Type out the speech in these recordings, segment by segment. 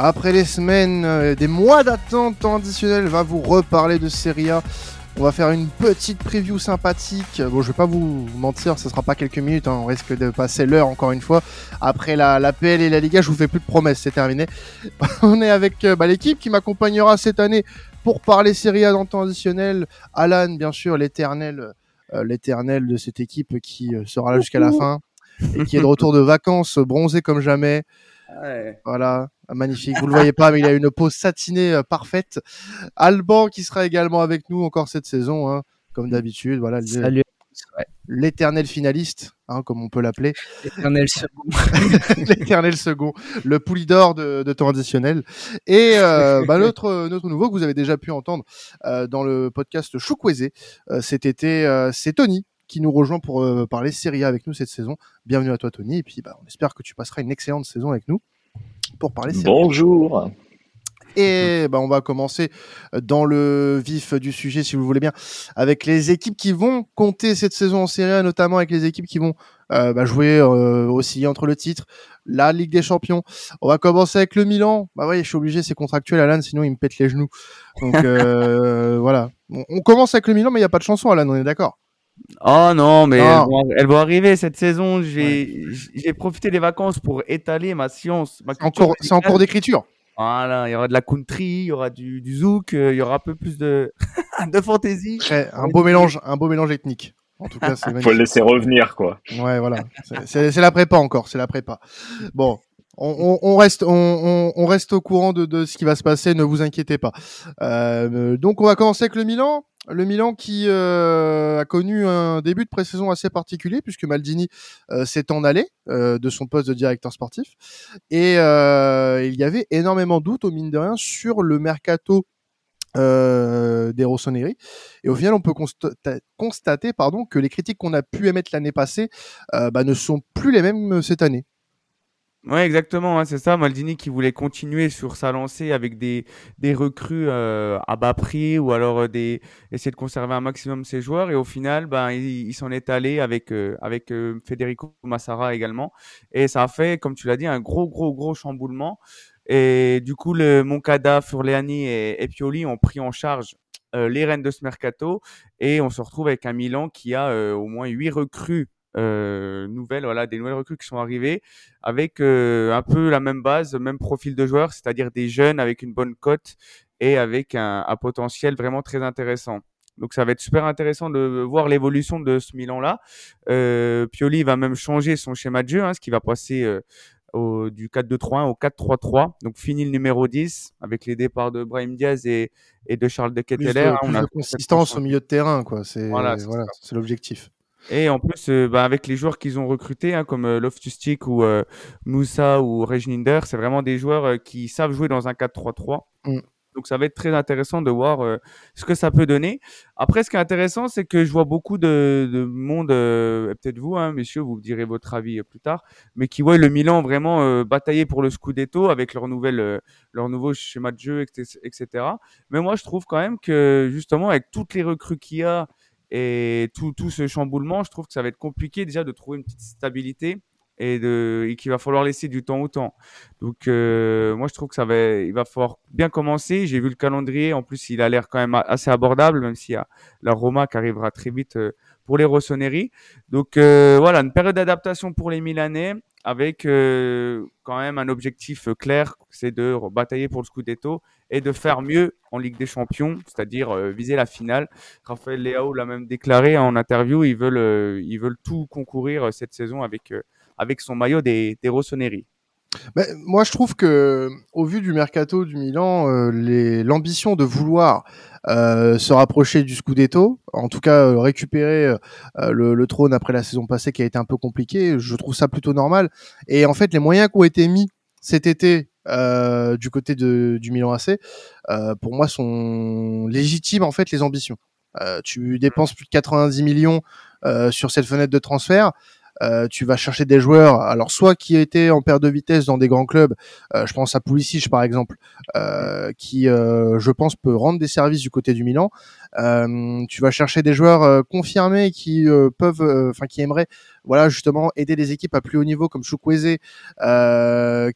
Après les semaines, euh, des mois d'attente, temps additionnel va vous reparler de Serie A. On va faire une petite preview sympathique. Bon, je vais pas vous mentir, ce sera pas quelques minutes. hein. On risque de passer l'heure encore une fois. Après la, la PL et la Liga, je vous fais plus de promesses, c'est terminé. On est avec euh, bah, l'équipe qui m'accompagnera cette année pour parler Serie A dans le temps additionnel. Alan, bien sûr, l'éternel, euh, l'éternel de cette équipe qui euh, sera là jusqu'à la fin et qui est de retour de vacances, bronzé comme jamais. Voilà, magnifique. Vous le voyez pas, mais il a une peau satinée euh, parfaite. Alban qui sera également avec nous encore cette saison, hein, comme d'habitude. Voilà, Salut. Ouais. l'éternel finaliste, hein, comme on peut l'appeler, Éternel second. l'éternel second, le poulidor de, de temps additionnel. Et euh, bah, notre notre nouveau que vous avez déjà pu entendre euh, dans le podcast Choukweze euh, cet été, euh, c'est Tony qui nous rejoint pour euh, parler Serie A avec nous cette saison. Bienvenue à toi Tony, et puis bah, on espère que tu passeras une excellente saison avec nous pour parler Serie A. Bonjour. Et bah, on va commencer dans le vif du sujet, si vous le voulez bien, avec les équipes qui vont compter cette saison en Serie A, notamment avec les équipes qui vont euh, bah, jouer euh, aussi entre le titre, la Ligue des Champions. On va commencer avec le Milan. Bah ouais, je suis obligé, c'est contractuel, Alan, sinon il me pète les genoux. Donc euh, voilà. On, on commence avec le Milan, mais il n'y a pas de chanson, Alan, on est d'accord? Oh non, mais Non. elles vont, elles vont arriver cette saison. J'ai j'ai profité des vacances pour étaler ma science. Ma C'est en cours- C'est en musicale. cours d'écriture. Voilà, il y aura de la country, il y aura du, du zouk, euh, il y aura un peu plus de, de fantaisie. Très- Un beau mélange, un beau mélange ethnique. En tout cas, c'est Faut le laisser revenir, quoi. Ouais, voilà. C'est- C'est c'est la prépa encore, c'est la prépa. Bon, on, on- on reste, on, on- on reste au courant de, de ce qui va se passer, ne vous inquiétez pas. Euh, donc, on va commencer avec le Milan. Le Milan qui euh, a connu un début de pré-saison assez particulier puisque Maldini euh, s'est en allé euh, de son poste de directeur sportif et il y avait énormément de doutes au mine de rien sur le mercato des Rossoneri. Et au final, on peut consta- constater pardon, que les critiques qu'on a pu émettre l'année passée bah, ne sont plus les mêmes cette année. Ouais, exactement, hein, c'est ça. Maldini qui voulait continuer sur sa lancée avec des, des recrues euh, à bas prix ou alors euh, des, essayer de conserver un maximum ses joueurs. Et au final, ben, il, il s'en est allé avec, euh, avec euh, Federico Massara également. Et ça a fait, comme tu l'as dit, un gros, gros, gros chamboulement. Et du coup, le Moncada, Furleani et, Pioli ont pris en charge euh, les rênes de ce mercato. Et on se retrouve avec un Milan qui a au moins huit recrues nouvelles, voilà, des nouvelles recrues qui sont arrivées avec euh, un peu la même base, le même profil de joueurs, c'est-à-dire des jeunes avec une bonne cote et avec un, un potentiel vraiment très intéressant. Donc ça va être super intéressant de voir l'évolution de ce Milan-là. Euh, Pioli va même changer son schéma de jeu, hein, ce qui va passer euh, au, du 4-2-3-1 au 4-3-3. Donc fini le numéro 10 avec les départs de Brahim Diaz et, et de Charles de Plus Ketteler. de, hein, plus on a de consistance au milieu de terrain, quoi. C'est Voilà, c'est l'objectif. Et en plus, euh, bah, avec les joueurs qu'ils ont recrutés, hein, comme euh, Loftus-Cheek ou euh, Moussa ou Regninder, c'est vraiment des joueurs euh, qui savent jouer dans un 4-3-3. Mm. Donc ça va être très intéressant de voir euh, ce que ça peut donner. Après, ce qui est intéressant, c'est que je vois beaucoup de, de monde, euh, peut-être vous, hein, messieurs, vous me direz votre avis plus tard, mais qui voient le Milan vraiment euh, batailler pour le Scudetto avec leur nouvelle, euh, leur nouveau schéma de jeu, etc., etc. Mais moi, je trouve quand même que justement, avec toutes les recrues qu'il y a et tout, tout ce chamboulement, je trouve que ça va être compliqué déjà de trouver une petite stabilité et, de, et qu'il va falloir laisser du temps au temps. Donc euh, moi je trouve que ça va, il va falloir bien commencer. J'ai vu le calendrier, en plus il a l'air quand même assez abordable, même s'il y a la Roma qui arrivera très vite euh, pour les Rossoneri. Donc euh, voilà, une période d'adaptation pour les Milanais avec euh, quand même un objectif clair, c'est de batailler pour le Scudetto et de faire mieux en Ligue des Champions, c'est-à-dire euh, viser la finale. Raphaël Leao l'a même déclaré en interview, ils veulent, ils veulent tout concourir cette saison avec, avec son maillot des, des Rossoneri. Mais moi, je trouve que, au vu du mercato du Milan, euh, l'ambition de vouloir euh, se rapprocher du Scudetto, en tout cas euh, récupérer euh, le, le trône après la saison passée qui a été un peu compliquée, je trouve ça plutôt normal. Et en fait, les moyens qui ont été mis cet été euh, du côté de, du Milan AC, euh, pour moi, sont légitimes en fait les ambitions. Euh, tu dépenses plus de 90 millions euh, sur cette fenêtre de transfert. Tu vas chercher des joueurs, alors soit qui étaient en perte de vitesse dans des grands clubs, je pense à Pulisic par exemple, qui je pense peut rendre des services du côté du Milan. tu vas chercher des joueurs confirmés qui peuvent, enfin qui aimeraient, voilà justement aider les équipes à plus haut niveau comme Chukwueze,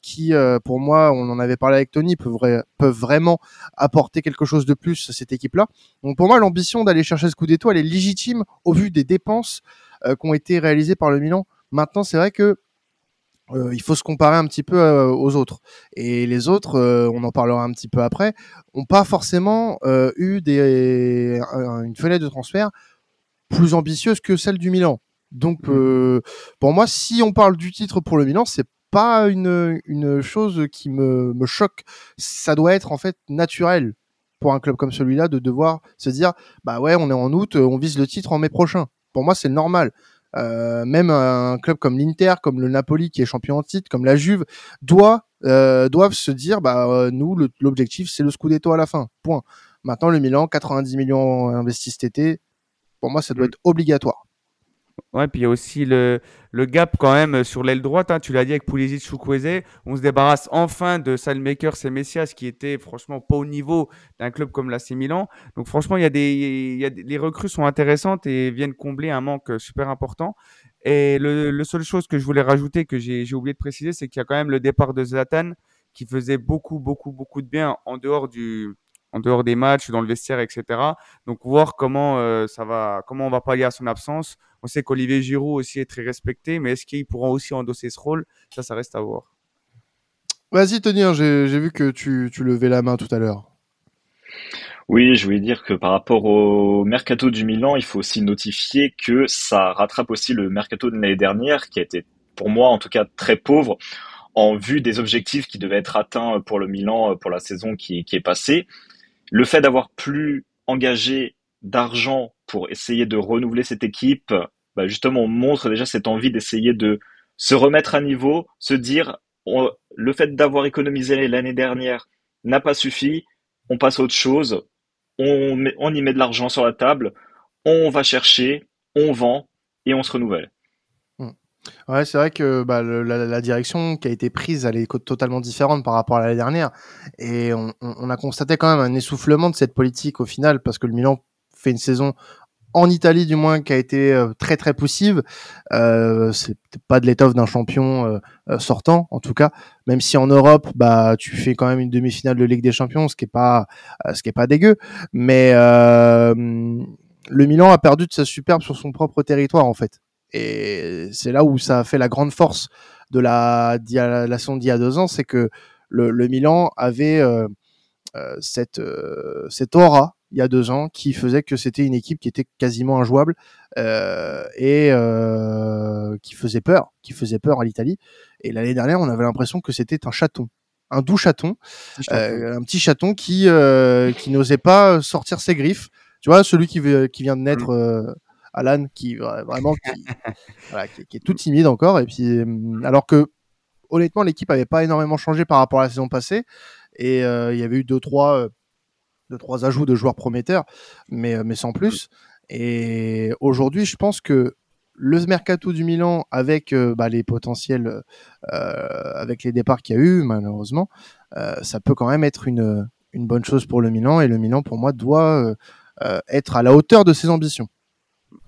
qui pour moi, on en avait parlé avec Tony, peuvent, vraiment apporter quelque chose de plus à cette équipe-là. Donc pour moi, l'ambition d'aller chercher ce coup d'étoile est légitime au vu des dépenses euh, qui ont été réalisées par le Milan. Maintenant, c'est vrai que euh, il faut se comparer un petit peu euh, aux autres. Et les autres, on en parlera un petit peu après, ont pas forcément eu des, une fenêtre de transfert plus ambitieuse que celle du Milan. Donc, mmh. pour moi, si on parle du titre pour le Milan, c'est pas une, une chose qui me, me choque. Ça doit être en fait naturel pour un club comme celui-là de devoir se dire bah ouais on est en août on vise le titre en mai prochain pour moi c'est normal. Euh, même un club comme l'Inter comme le Napoli qui est champion en titre comme la Juve doit euh, doivent se dire bah euh, nous l'objectif c'est le scudetto à la fin. Point. Maintenant le Milan 90 millions investis cet été pour moi ça doit mm. être obligatoire Ouais, puis il y a aussi le, le gap quand même sur l'aile droite. Hein, tu l'as dit avec Pulisic, Chukwueze. On se débarrasse enfin de Salmakers et Messias qui étaient franchement pas au niveau d'un club comme l'AC Milan. Donc franchement, il y a des, les recrues sont intéressantes et viennent combler un manque super important. Et le, le seule chose que je voulais rajouter, que j'ai oublié de préciser, c'est qu'il y a quand même le départ de Zlatan qui faisait beaucoup, beaucoup, beaucoup de bien en dehors du, en dehors des matchs, dans le vestiaire, etc. Donc voir comment euh, ça va, comment on va pallier à son absence. On sait qu'Olivier Giroud aussi est très respecté, mais est-ce qu'ils pourront aussi endosser ce rôle? Ça, ça reste à voir. Vas-y, Tony, hein, j'ai vu que tu, tu levais la main tout à l'heure. Oui, je voulais dire que par rapport au mercato du Milan, il faut aussi notifier que ça rattrape aussi le mercato de l'année dernière, qui a été, pour moi en tout cas, très pauvre en vue des objectifs qui devaient être atteints pour le Milan pour la saison qui, qui est passée. Le fait d'avoir plus engagé d'argent pour essayer de renouveler cette équipe, bah justement, on montre déjà cette envie d'essayer de se remettre à niveau, se dire le fait d'avoir économisé l'année dernière n'a pas suffi, on passe à autre chose, on y met de l'argent sur la table, on va chercher, on vend et on se renouvelle. Ouais, c'est vrai que bah, la, direction qui a été prise, elle est totalement différente par rapport à l'année dernière. Et on, a constaté quand même un essoufflement de cette politique au final, parce que le Milan fait une saison en Italie du moins qui a été euh, très très poussive. Euh, c'est pas de l'étoffe d'un champion euh, euh, sortant, en tout cas. Même si en Europe, bah tu fais quand même une demi-finale de Ligue des Champions, ce qui est pas ce qui est pas dégueu. Mais le Milan a perdu de sa superbe sur son propre territoire en fait. Et c'est là où ça a fait la grande force de la, la saison d'il y a deux ans, c'est que le, le, Milan avait euh, euh cette, euh, cette aura il y a deux ans qui faisait que c'était une équipe qui était quasiment injouable euh, et qui faisait peur, qui faisait peur à l'Italie. Et l'année dernière, on avait l'impression que c'était un chaton, un doux chaton, un petit chaton qui qui n'osait pas sortir ses griffes. Tu vois, celui qui, qui vient de naître. Alan qui vraiment qui, est tout timide encore. Et puis euh, alors que honnêtement l'équipe avait pas énormément changé par rapport à la saison passée. Et euh, il y avait eu deux trois euh, deux trois ajouts de joueurs prometteurs mais mais sans plus. Et aujourd'hui je pense que le mercato du Milan avec bah, les potentiels avec les départs qu'il y a eu malheureusement ça peut quand même être une une bonne chose pour le Milan. Et le Milan pour moi doit être à la hauteur de ses ambitions.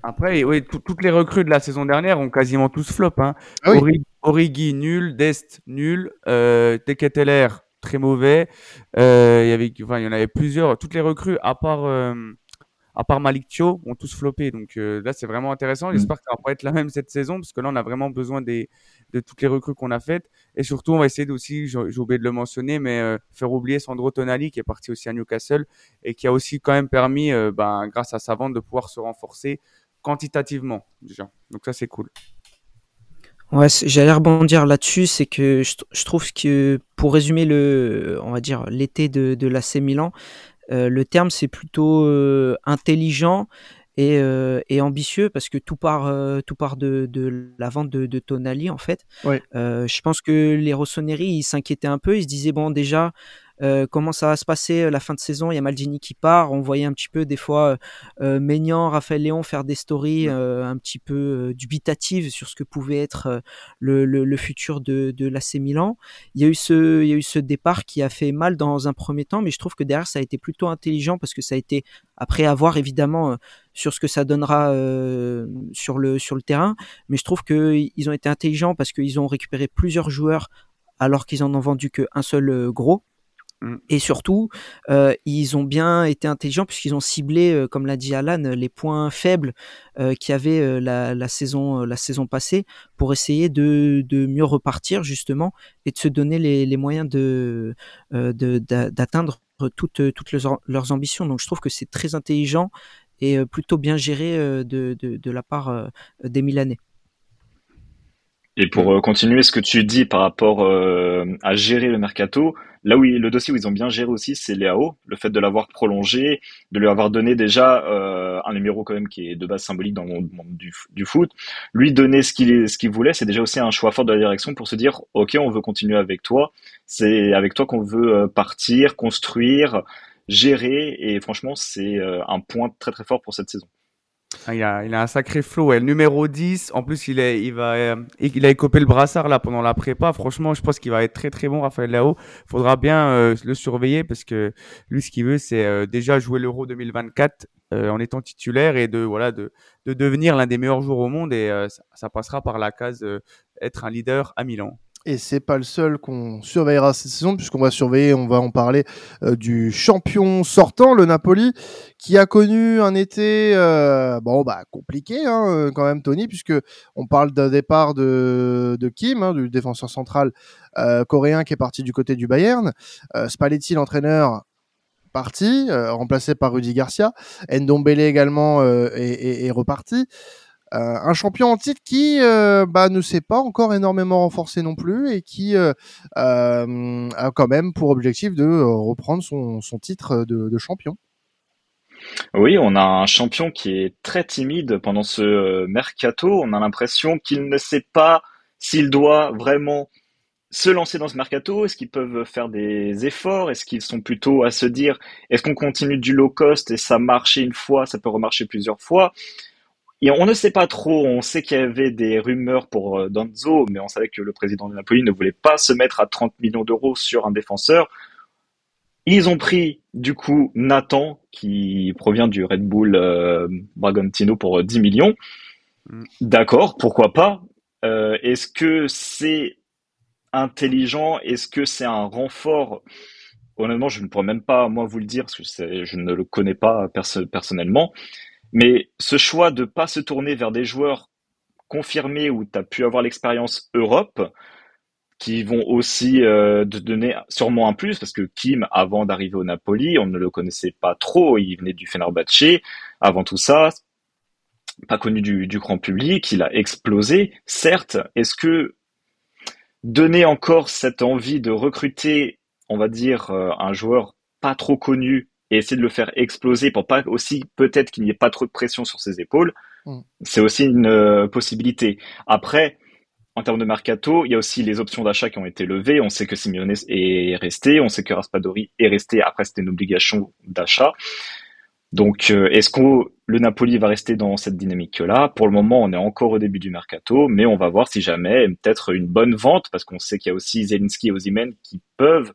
Après, oui, toutes les recrues de la saison dernière ont quasiment tous flop. Hein. Ah Origi, nul. Dest, nul. Euh, Teketeler, très mauvais. Euh, il y avait, enfin, il y en avait plusieurs. Toutes les recrues, à part, euh, à part Malik Thio, ont tous floppé. Donc euh, là, c'est vraiment intéressant. Mm. J'espère que ça va pas être la même cette saison, parce que là, on a vraiment besoin des, de toutes les recrues qu'on a faites. Et surtout, on va essayer aussi, j'ai oublié de le mentionner, mais euh, faire oublier Sandro Tonali, qui est parti aussi à Newcastle, et qui a aussi quand même permis, ben, grâce à sa vente, de pouvoir se renforcer quantitativement déjà. Donc ça c'est cool. Ouais, j'allais rebondir là-dessus, c'est que je, trouve que pour résumer le, on va dire l'été de, de l'AC Milan, euh, le terme c'est plutôt euh, intelligent et, euh, et, ambitieux parce que tout part, tout part de, de, la vente de, de Tonali en fait. Ouais. je pense que les Rossoneri ils s'inquiétaient un peu, ils se disaient bon déjà euh, comment ça va se passer euh, la fin de saison? Il y a Maldini qui part. On voyait un petit peu des fois euh, Maignan, Raphaël Léon faire des stories un petit peu dubitatives sur ce que pouvait être le, le, futur de, de l'AC Milan. Il y a eu ce, il y a eu ce départ qui a fait mal dans un premier temps, mais je trouve que derrière ça a été plutôt intelligent parce que ça a été après avoir évidemment sur ce que ça donnera sur le sur le terrain, mais je trouve que ils ont été intelligents parce qu'ils ont récupéré plusieurs joueurs alors qu'ils en ont vendu qu'un seul gros. Mm. Et surtout, euh, ils ont bien été intelligents puisqu'ils ont ciblé, euh, comme l'a dit Alan, les points faibles euh, qu'il y avait la, saison, la saison passée pour essayer de, de, mieux repartir justement et de se donner les, les moyens de, d'atteindre toutes, toutes leurs, ambitions. Donc je trouve que c'est très intelligent et plutôt bien géré de, de la part des Milanais. Et pour continuer ce que tu dis par rapport à gérer le mercato, Là où le dossier où ils ont bien géré aussi, c'est Léao, le fait de l'avoir prolongé, de lui avoir donné déjà euh, un numéro quand même qui est de base symbolique dans le monde du, du foot. Lui donner ce qu'il ce qu'il voulait, c'est déjà aussi un choix fort de la direction pour se dire ok, on veut continuer avec toi. C'est avec toi qu'on veut euh, partir, construire, gérer, et franchement, c'est euh, un point très très fort pour cette saison. Ah, il, a, un sacré flow. le numéro 10, en plus, il, est, il, va, euh, il a écopé le brassard là pendant la prépa. Franchement, je pense qu'il va être très très bon, Raphaël Lao. faudra bien euh, le surveiller parce que lui, ce qu'il veut, c'est euh, déjà jouer l'Euro 2024 en étant titulaire et de, voilà, de, de devenir l'un des meilleurs joueurs au monde. Et ça, ça, passera par la case être un leader à Milan. Et c'est pas le seul qu'on surveillera cette saison, puisqu'on va surveiller, on va en parler euh, du champion sortant, le Napoli, qui a connu un été euh, bon bah compliqué hein, euh, quand même, Tony, puisque on parle d'un départ de, de Kim, hein, du défenseur central coréen qui est parti du côté du Bayern, Spalletti, l'entraîneur, parti, remplacé par Rudy Garcia, Ndombele également est, est reparti. Euh, un champion en titre qui euh, bah, ne s'est pas encore énormément renforcé non plus et qui euh, a quand même pour objectif de reprendre son, titre de, champion. Oui, on a un champion qui est très timide pendant ce mercato. On a l'impression qu'il ne sait pas s'il doit vraiment se lancer dans ce mercato Est-ce qu'ils peuvent faire des efforts? Est-ce qu'ils sont plutôt à se dire est-ce qu'on continue du low cost et ça marche une fois, ça peut remarcher plusieurs fois? On ne sait pas trop. On sait qu'il y avait des rumeurs pour euh, Danzo, mais on savait que le président de Napoli ne voulait pas se mettre à 30 millions d'euros sur un défenseur. Ils ont pris du coup Nathan, qui provient du Red Bull euh, Bragantino pour 10 euh, millions. Mm. D'accord, pourquoi pas. Est-ce que c'est intelligent? Est-ce que c'est un renfort? Honnêtement, je ne pourrais même pas moi vous le dire parce que je ne le connais pas personnellement. Mais ce choix de pas se tourner vers des joueurs confirmés où tu as pu avoir l'expérience Europe, qui vont aussi euh, te donner sûrement un plus, parce que Kim, avant d'arriver au Napoli, on ne le connaissait pas trop, il venait du Fenerbahçe. Avant tout ça, pas connu du, du grand public, il a explosé. Certes, est-ce que donner encore cette envie de recruter, on va dire, euh, un joueur pas trop connu et essayer de le faire exploser pour pas aussi peut-être qu'il n'y ait pas trop de pression sur ses épaules, mm. c'est aussi une euh, possibilité. Après, en termes de mercato, il y a aussi les options d'achat qui ont été levées. On sait que Simeone est resté, on sait que Raspadori est resté. Après, c'était une obligation d'achat. Donc, euh, est-ce que le Napoli va rester dans cette dynamique-là? Pour le moment, on est encore au début du mercato, mais on va voir si jamais peut-être une bonne vente, parce qu'on sait qu'il y a aussi Zelinski et Ozymen qui peuvent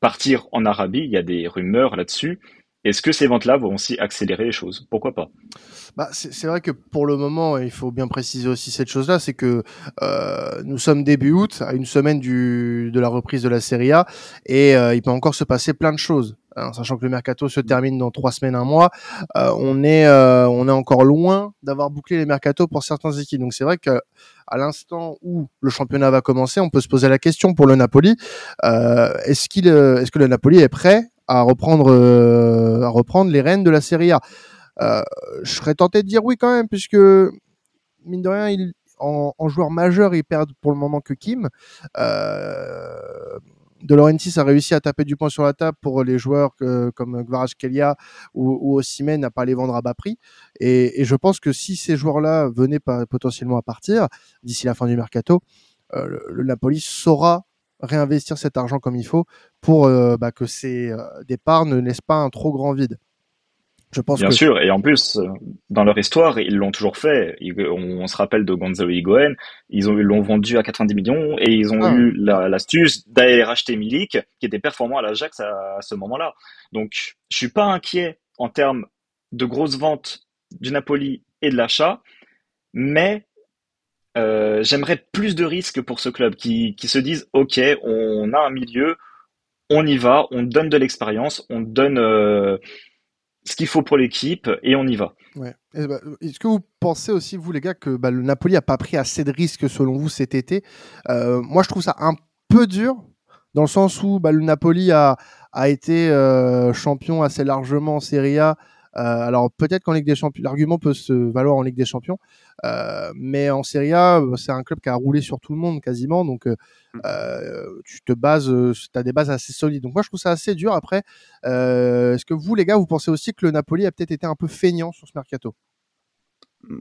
partir en Arabie. Il y a des rumeurs là-dessus. Est-ce que ces ventes-là vont aussi accélérer les choses? Pourquoi pas? Bah, c'est vrai que pour le moment, il faut bien préciser aussi cette chose-là, c'est que euh, nous sommes début août, à une semaine du, de la reprise de la Serie A, et euh, il peut encore se passer plein de choses. Sachant que le mercato se termine dans trois semaines, un mois, euh, on est euh, on est encore loin d'avoir bouclé les mercatos pour certaines équipes. Donc c'est vrai que à l'instant où le championnat va commencer, on peut se poser la question pour le Napoli euh, est-ce que le Napoli est prêt à reprendre les rênes de la Serie A? Je serais tenté de dire oui quand même, puisque mine de rien, en, joueur majeur, ils perdent pour le moment que Kim. De Laurentiis a réussi à taper du poing sur la table pour les joueurs comme Kelia ou, ou Osimhen n'a pas les vendre à bas prix. Et, je pense que si ces joueurs-là venaient pas, potentiellement à partir d'ici la fin du mercato, euh, le, le, Napoli saura réinvestir cet argent comme il faut pour euh, bah, que ces euh, départs ne laissent pas un trop grand vide. Je pense Bien sûr, et en plus, dans leur histoire, ils l'ont toujours fait. on, se rappelle de Gonzalo Higuain, ils l'ont vendu à 90 millions et ils ont ah. eu l'astuce d'aller racheter Milik, qui était performant à l'Ajax à, à, ce moment-là. Donc, je suis pas inquiet en termes de grosses ventes du Napoli et de l'achat, mais euh, j'aimerais plus de risques pour ce club qui, qui se disent ok, on a un milieu, on y va, on donne de l'expérience, on donne euh, ce qu'il faut pour l'équipe et on y va. Ouais. Bah, est-ce que vous pensez aussi, vous les gars, que bah, le Napoli a pas pris assez de risques selon vous cet été? Euh, Moi, je trouve ça un peu dur dans le sens où bah, le Napoli a, a été champion assez largement en Serie A euh, alors peut-être qu'en Ligue des Champions, l'argument peut se valoir en Ligue des Champions, euh, mais en Serie A, euh, c'est un club qui a roulé sur tout le monde quasiment, donc mmh. tu te bases, tu as des bases assez solides. Donc moi je trouve ça assez dur. Après, est-ce que vous les gars, vous pensez aussi que le Napoli a peut-être été un peu feignant sur ce mercato?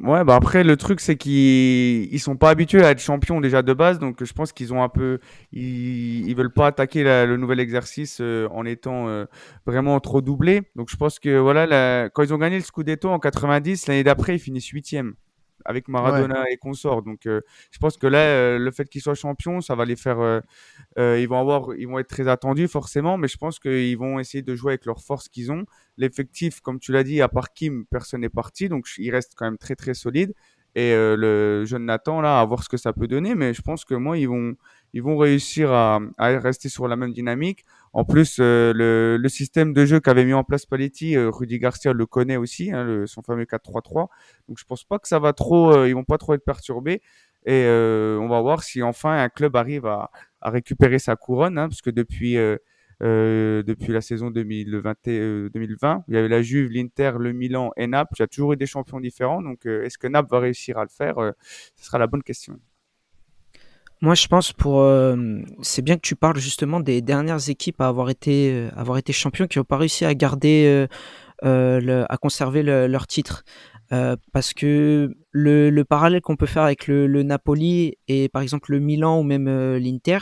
Ouais, bah après le truc c'est qu'ils ils sont pas habitués à être champions déjà de base, donc je pense qu'ils ont un peu, ils, ils veulent pas attaquer le nouvel exercice euh, en étant euh, vraiment trop doublés. Donc je pense que voilà, quand ils ont gagné le Scudetto en 90, l'année d'après ils finissent huitième avec Maradona et consorts. Donc, euh, je pense que là, euh, le fait qu'ils soient champions, ça va les faire. Euh, ils vont avoir, ils vont être très attendus forcément, mais je pense qu'ils vont essayer de jouer avec leurs forces qu'ils ont. L'effectif, comme tu l'as dit, à part Kim, personne n'est parti, donc il reste quand même très très solide. Et le jeune Nathan là, à voir ce que ça peut donner, mais je pense que moi, ils vont, ils vont réussir à, à rester sur la même dynamique. En plus, euh, le, système de jeu qu'avait mis en place Paletti, euh, Rudy Garcia le connaît aussi, hein, son fameux 4-3-3. Donc je pense pas que ça va trop, euh, ils vont pas trop être perturbés. Et on va voir si enfin un club arrive à, récupérer sa couronne, hein, parce que depuis la saison 2020, 2020, il y avait la Juve, l'Inter, le Milan et Naples. Il y a toujours eu des champions différents. Donc est-ce que Naples va réussir à le faire Ce sera la bonne question. Moi, je pense pour euh, c'est bien que tu parles justement des dernières équipes à avoir été euh, avoir été champions qui n'ont pas réussi à garder euh, le, à conserver leur titre. Parce que le, le parallèle qu'on peut faire avec le, le, Napoli et par exemple le Milan ou même l'Inter,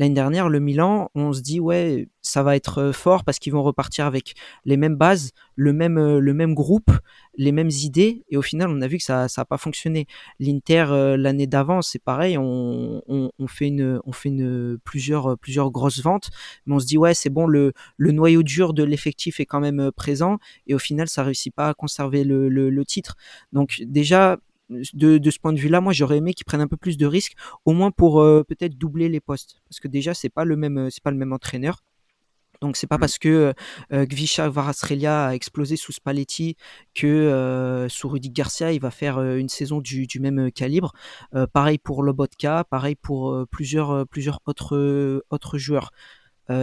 L'année dernière, le Milan, on se dit ouais, ça va être euh, fort parce qu'ils vont repartir avec les mêmes bases, le même euh, le même groupe, les mêmes idées. Et au final, on a vu que ça ça a pas fonctionné. L'Inter euh, l'année d'avant, c'est pareil. On, on, fait une on fait une plusieurs plusieurs grosses ventes, mais on se dit ouais, c'est bon. Le le noyau dur de l'effectif est quand même présent. Et au final, ça réussit pas à conserver le, le titre. Donc déjà de, de, ce point de vue-là, moi j'aurais aimé qu'ils prennent un peu plus de risques, au moins pour euh, peut-être doubler les postes, parce que déjà c'est pas le même, euh, c'est pas le même entraîneur. Donc c'est pas mmh. parce que euh, Gvisha Varasrelia a explosé sous Spalletti que euh, sous Rudy Garcia il va faire une saison du, du même calibre. pareil pour Lobotka, pareil pour plusieurs plusieurs autres autres joueurs.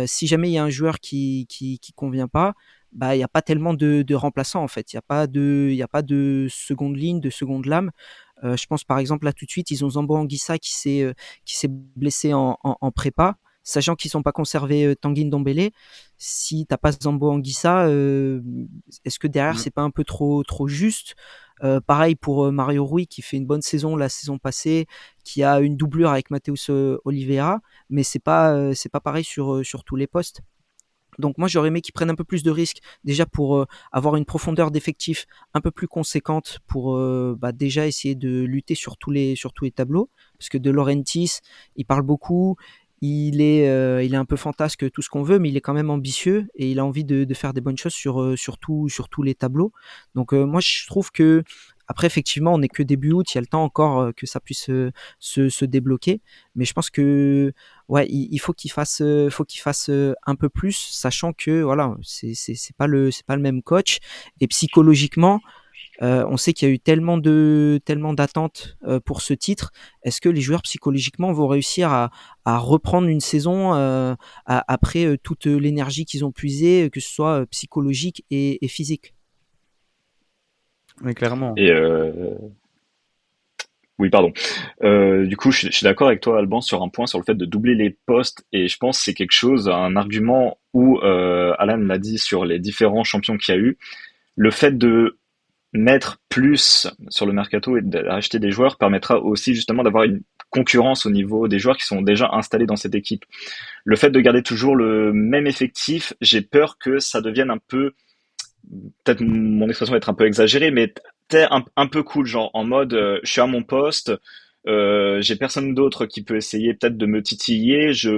si jamais il y a un joueur qui qui, qui convient pas, bah il n'y a pas tellement de, de remplaçants en fait. Il n'y a pas de il a pas de seconde ligne, de seconde lame. Euh, je pense par exemple là tout de suite ils ont Zambo Anguissa qui s'est euh, qui s'est blessé en, en, en, prépa. Sachant qu'ils sont pas conservés euh, Tanguy Ndombele, si t'as pas Zambo Anguissa, est-ce que derrière mmh. c'est pas un peu trop trop juste? Euh, Pareil pour Mario Rui qui fait une bonne saison la saison passée, qui a une doublure avec Mateus Oliveira, mais c'est pas c'est pas pareil sur sur tous les postes. Donc moi j'aurais aimé qu'ils prennent un peu plus de risques déjà pour euh, avoir une profondeur d'effectif un peu plus conséquente pour euh, bah, déjà essayer de lutter sur tous les sur tous les tableaux. Parce que De Laurentiis il parle beaucoup il est euh, il est un peu fantasque tout ce qu'on veut mais il est quand même ambitieux et il a envie de, faire des bonnes choses sur sur, sur tous les tableaux. Donc moi je trouve que après, effectivement, on n'est que début août, il y a le temps encore euh, que ça puisse euh, se, se, débloquer. Mais je pense que ouais, il, faut qu'il fasse, euh, faut qu'il fasse un peu plus, sachant que voilà, c'est c'est pas le c'est pas le même coach et psychologiquement. Euh, on sait qu'il y a eu tellement de tellement d'attentes euh, pour ce titre. Est-ce que les joueurs psychologiquement vont réussir à, à reprendre une saison euh, après toute l'énergie qu'ils ont puisée, que ce soit psychologique et, et physique? Oui, clairement. Et euh... Oui, pardon. Euh, du coup, je, suis d'accord avec toi, Alban, sur un point, sur le fait de doubler les postes. Et je pense que c'est quelque chose, un argument où euh, Alan l'a dit sur les différents champions qu'il y a eu. Le fait de mettre plus sur le mercato et d'acheter des joueurs permettra aussi justement d'avoir une concurrence au niveau des joueurs qui sont déjà installés dans cette équipe. Le fait de garder toujours le même effectif, j'ai peur que ça devienne un peu, peut-être mon expression va être un peu exagérée, mais un, un peu cool, genre en mode euh, je suis à mon poste, euh, j'ai personne d'autre qui peut essayer peut-être de me titiller, je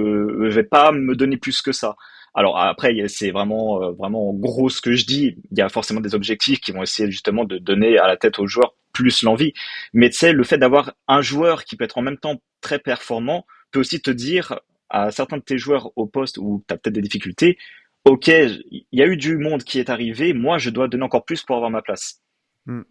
vais pas me donner plus que ça. Alors après, c'est vraiment euh, vraiment gros ce que je dis. Il y a forcément des objectifs qui vont essayer justement de donner à la tête aux joueurs plus l'envie. Mais tu sais, le fait d'avoir un joueur qui peut être en même temps très performant peut aussi te dire à certains de tes joueurs au poste où tu as peut-être des difficultés, ok, il y a eu du monde qui est arrivé, moi je dois donner encore plus pour avoir ma place. Hmm.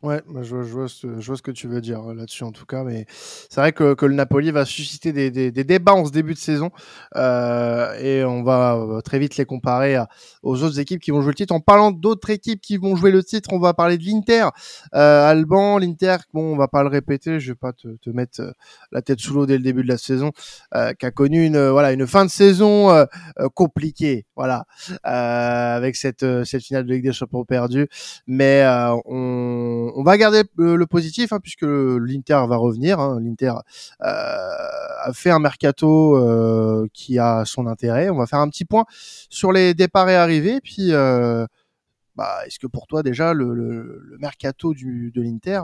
Ouais, bah, je, je, vois ce, je, vois, ce, que tu veux dire euh, là-dessus en tout cas, mais c'est vrai que, que, le Napoli va susciter des, des, des, débats en ce début de saison euh, et on va euh, très vite les comparer aux autres équipes qui vont jouer le titre. En parlant d'autres équipes qui vont jouer le titre, on va parler de l'Inter. Euh, Alban, l'Inter, bon, on va pas le répéter, je vais pas te, te mettre euh, la tête sous l'eau dès le début de la saison, euh, qui a connu une voilà une fin de saison compliquée, voilà, avec cette cette finale de Ligue des Champions perdue, mais on on, va garder le, positif hein, puisque l'Inter va revenir. Hein. L'Inter euh, a fait un mercato euh, qui a son intérêt. On va faire un petit point sur les départs et arrivées. Puis, euh, bah, est-ce que pour toi déjà le, mercato de l'Inter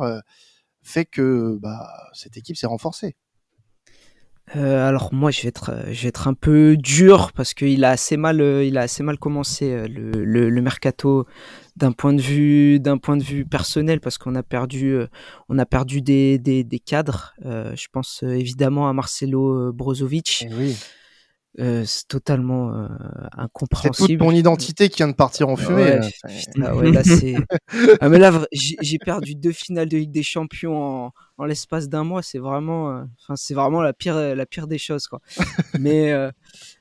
fait que bah, cette équipe s'est renforcée? Alors moi je vais être je vais être un peu dur parce qu'il a assez mal il a assez mal commencé le, le mercato d'un point de vue d'un point de vue personnel parce qu'on a perdu euh, on a perdu des, des, des cadres euh, je pense euh, évidemment à Marcelo Brozovic eh. Euh, c'est totalement euh, incompréhensible. C'est toute ton identité qui vient de partir en fumée. Ouais, ouais, là, c'est. ah, mais là, j'ai perdu deux finales de Ligue des Champions en, en l'espace d'un mois. C'est vraiment, enfin, c'est vraiment la pire, la pire des choses, quoi. mais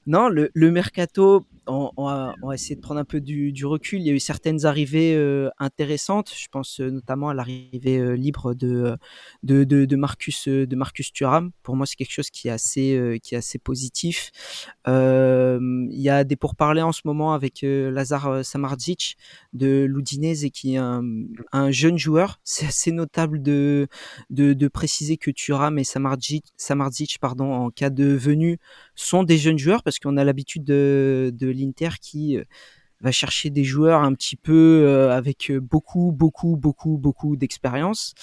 non, le, le mercato, on, on, va, on, va, essayer de prendre un peu du, du, recul. Il y a eu certaines arrivées euh, intéressantes. Je pense euh, notamment à l'arrivée euh, libre de, de, de, de, Marcus de Marcus Thuram. Pour moi, c'est quelque chose qui est assez qui est assez positif. il y a des pourparlers en ce moment avec Lazar Samardzic de l'Udinese qui est un, un jeune joueur. C'est assez notable de, de, de préciser que Thuram et Samardzic, Samardzic pardon, en cas de venue sont des jeunes joueurs parce qu'on a l'habitude de, de l'Inter qui euh, va chercher des joueurs un petit peu euh, avec beaucoup, beaucoup, beaucoup, beaucoup d'expérience.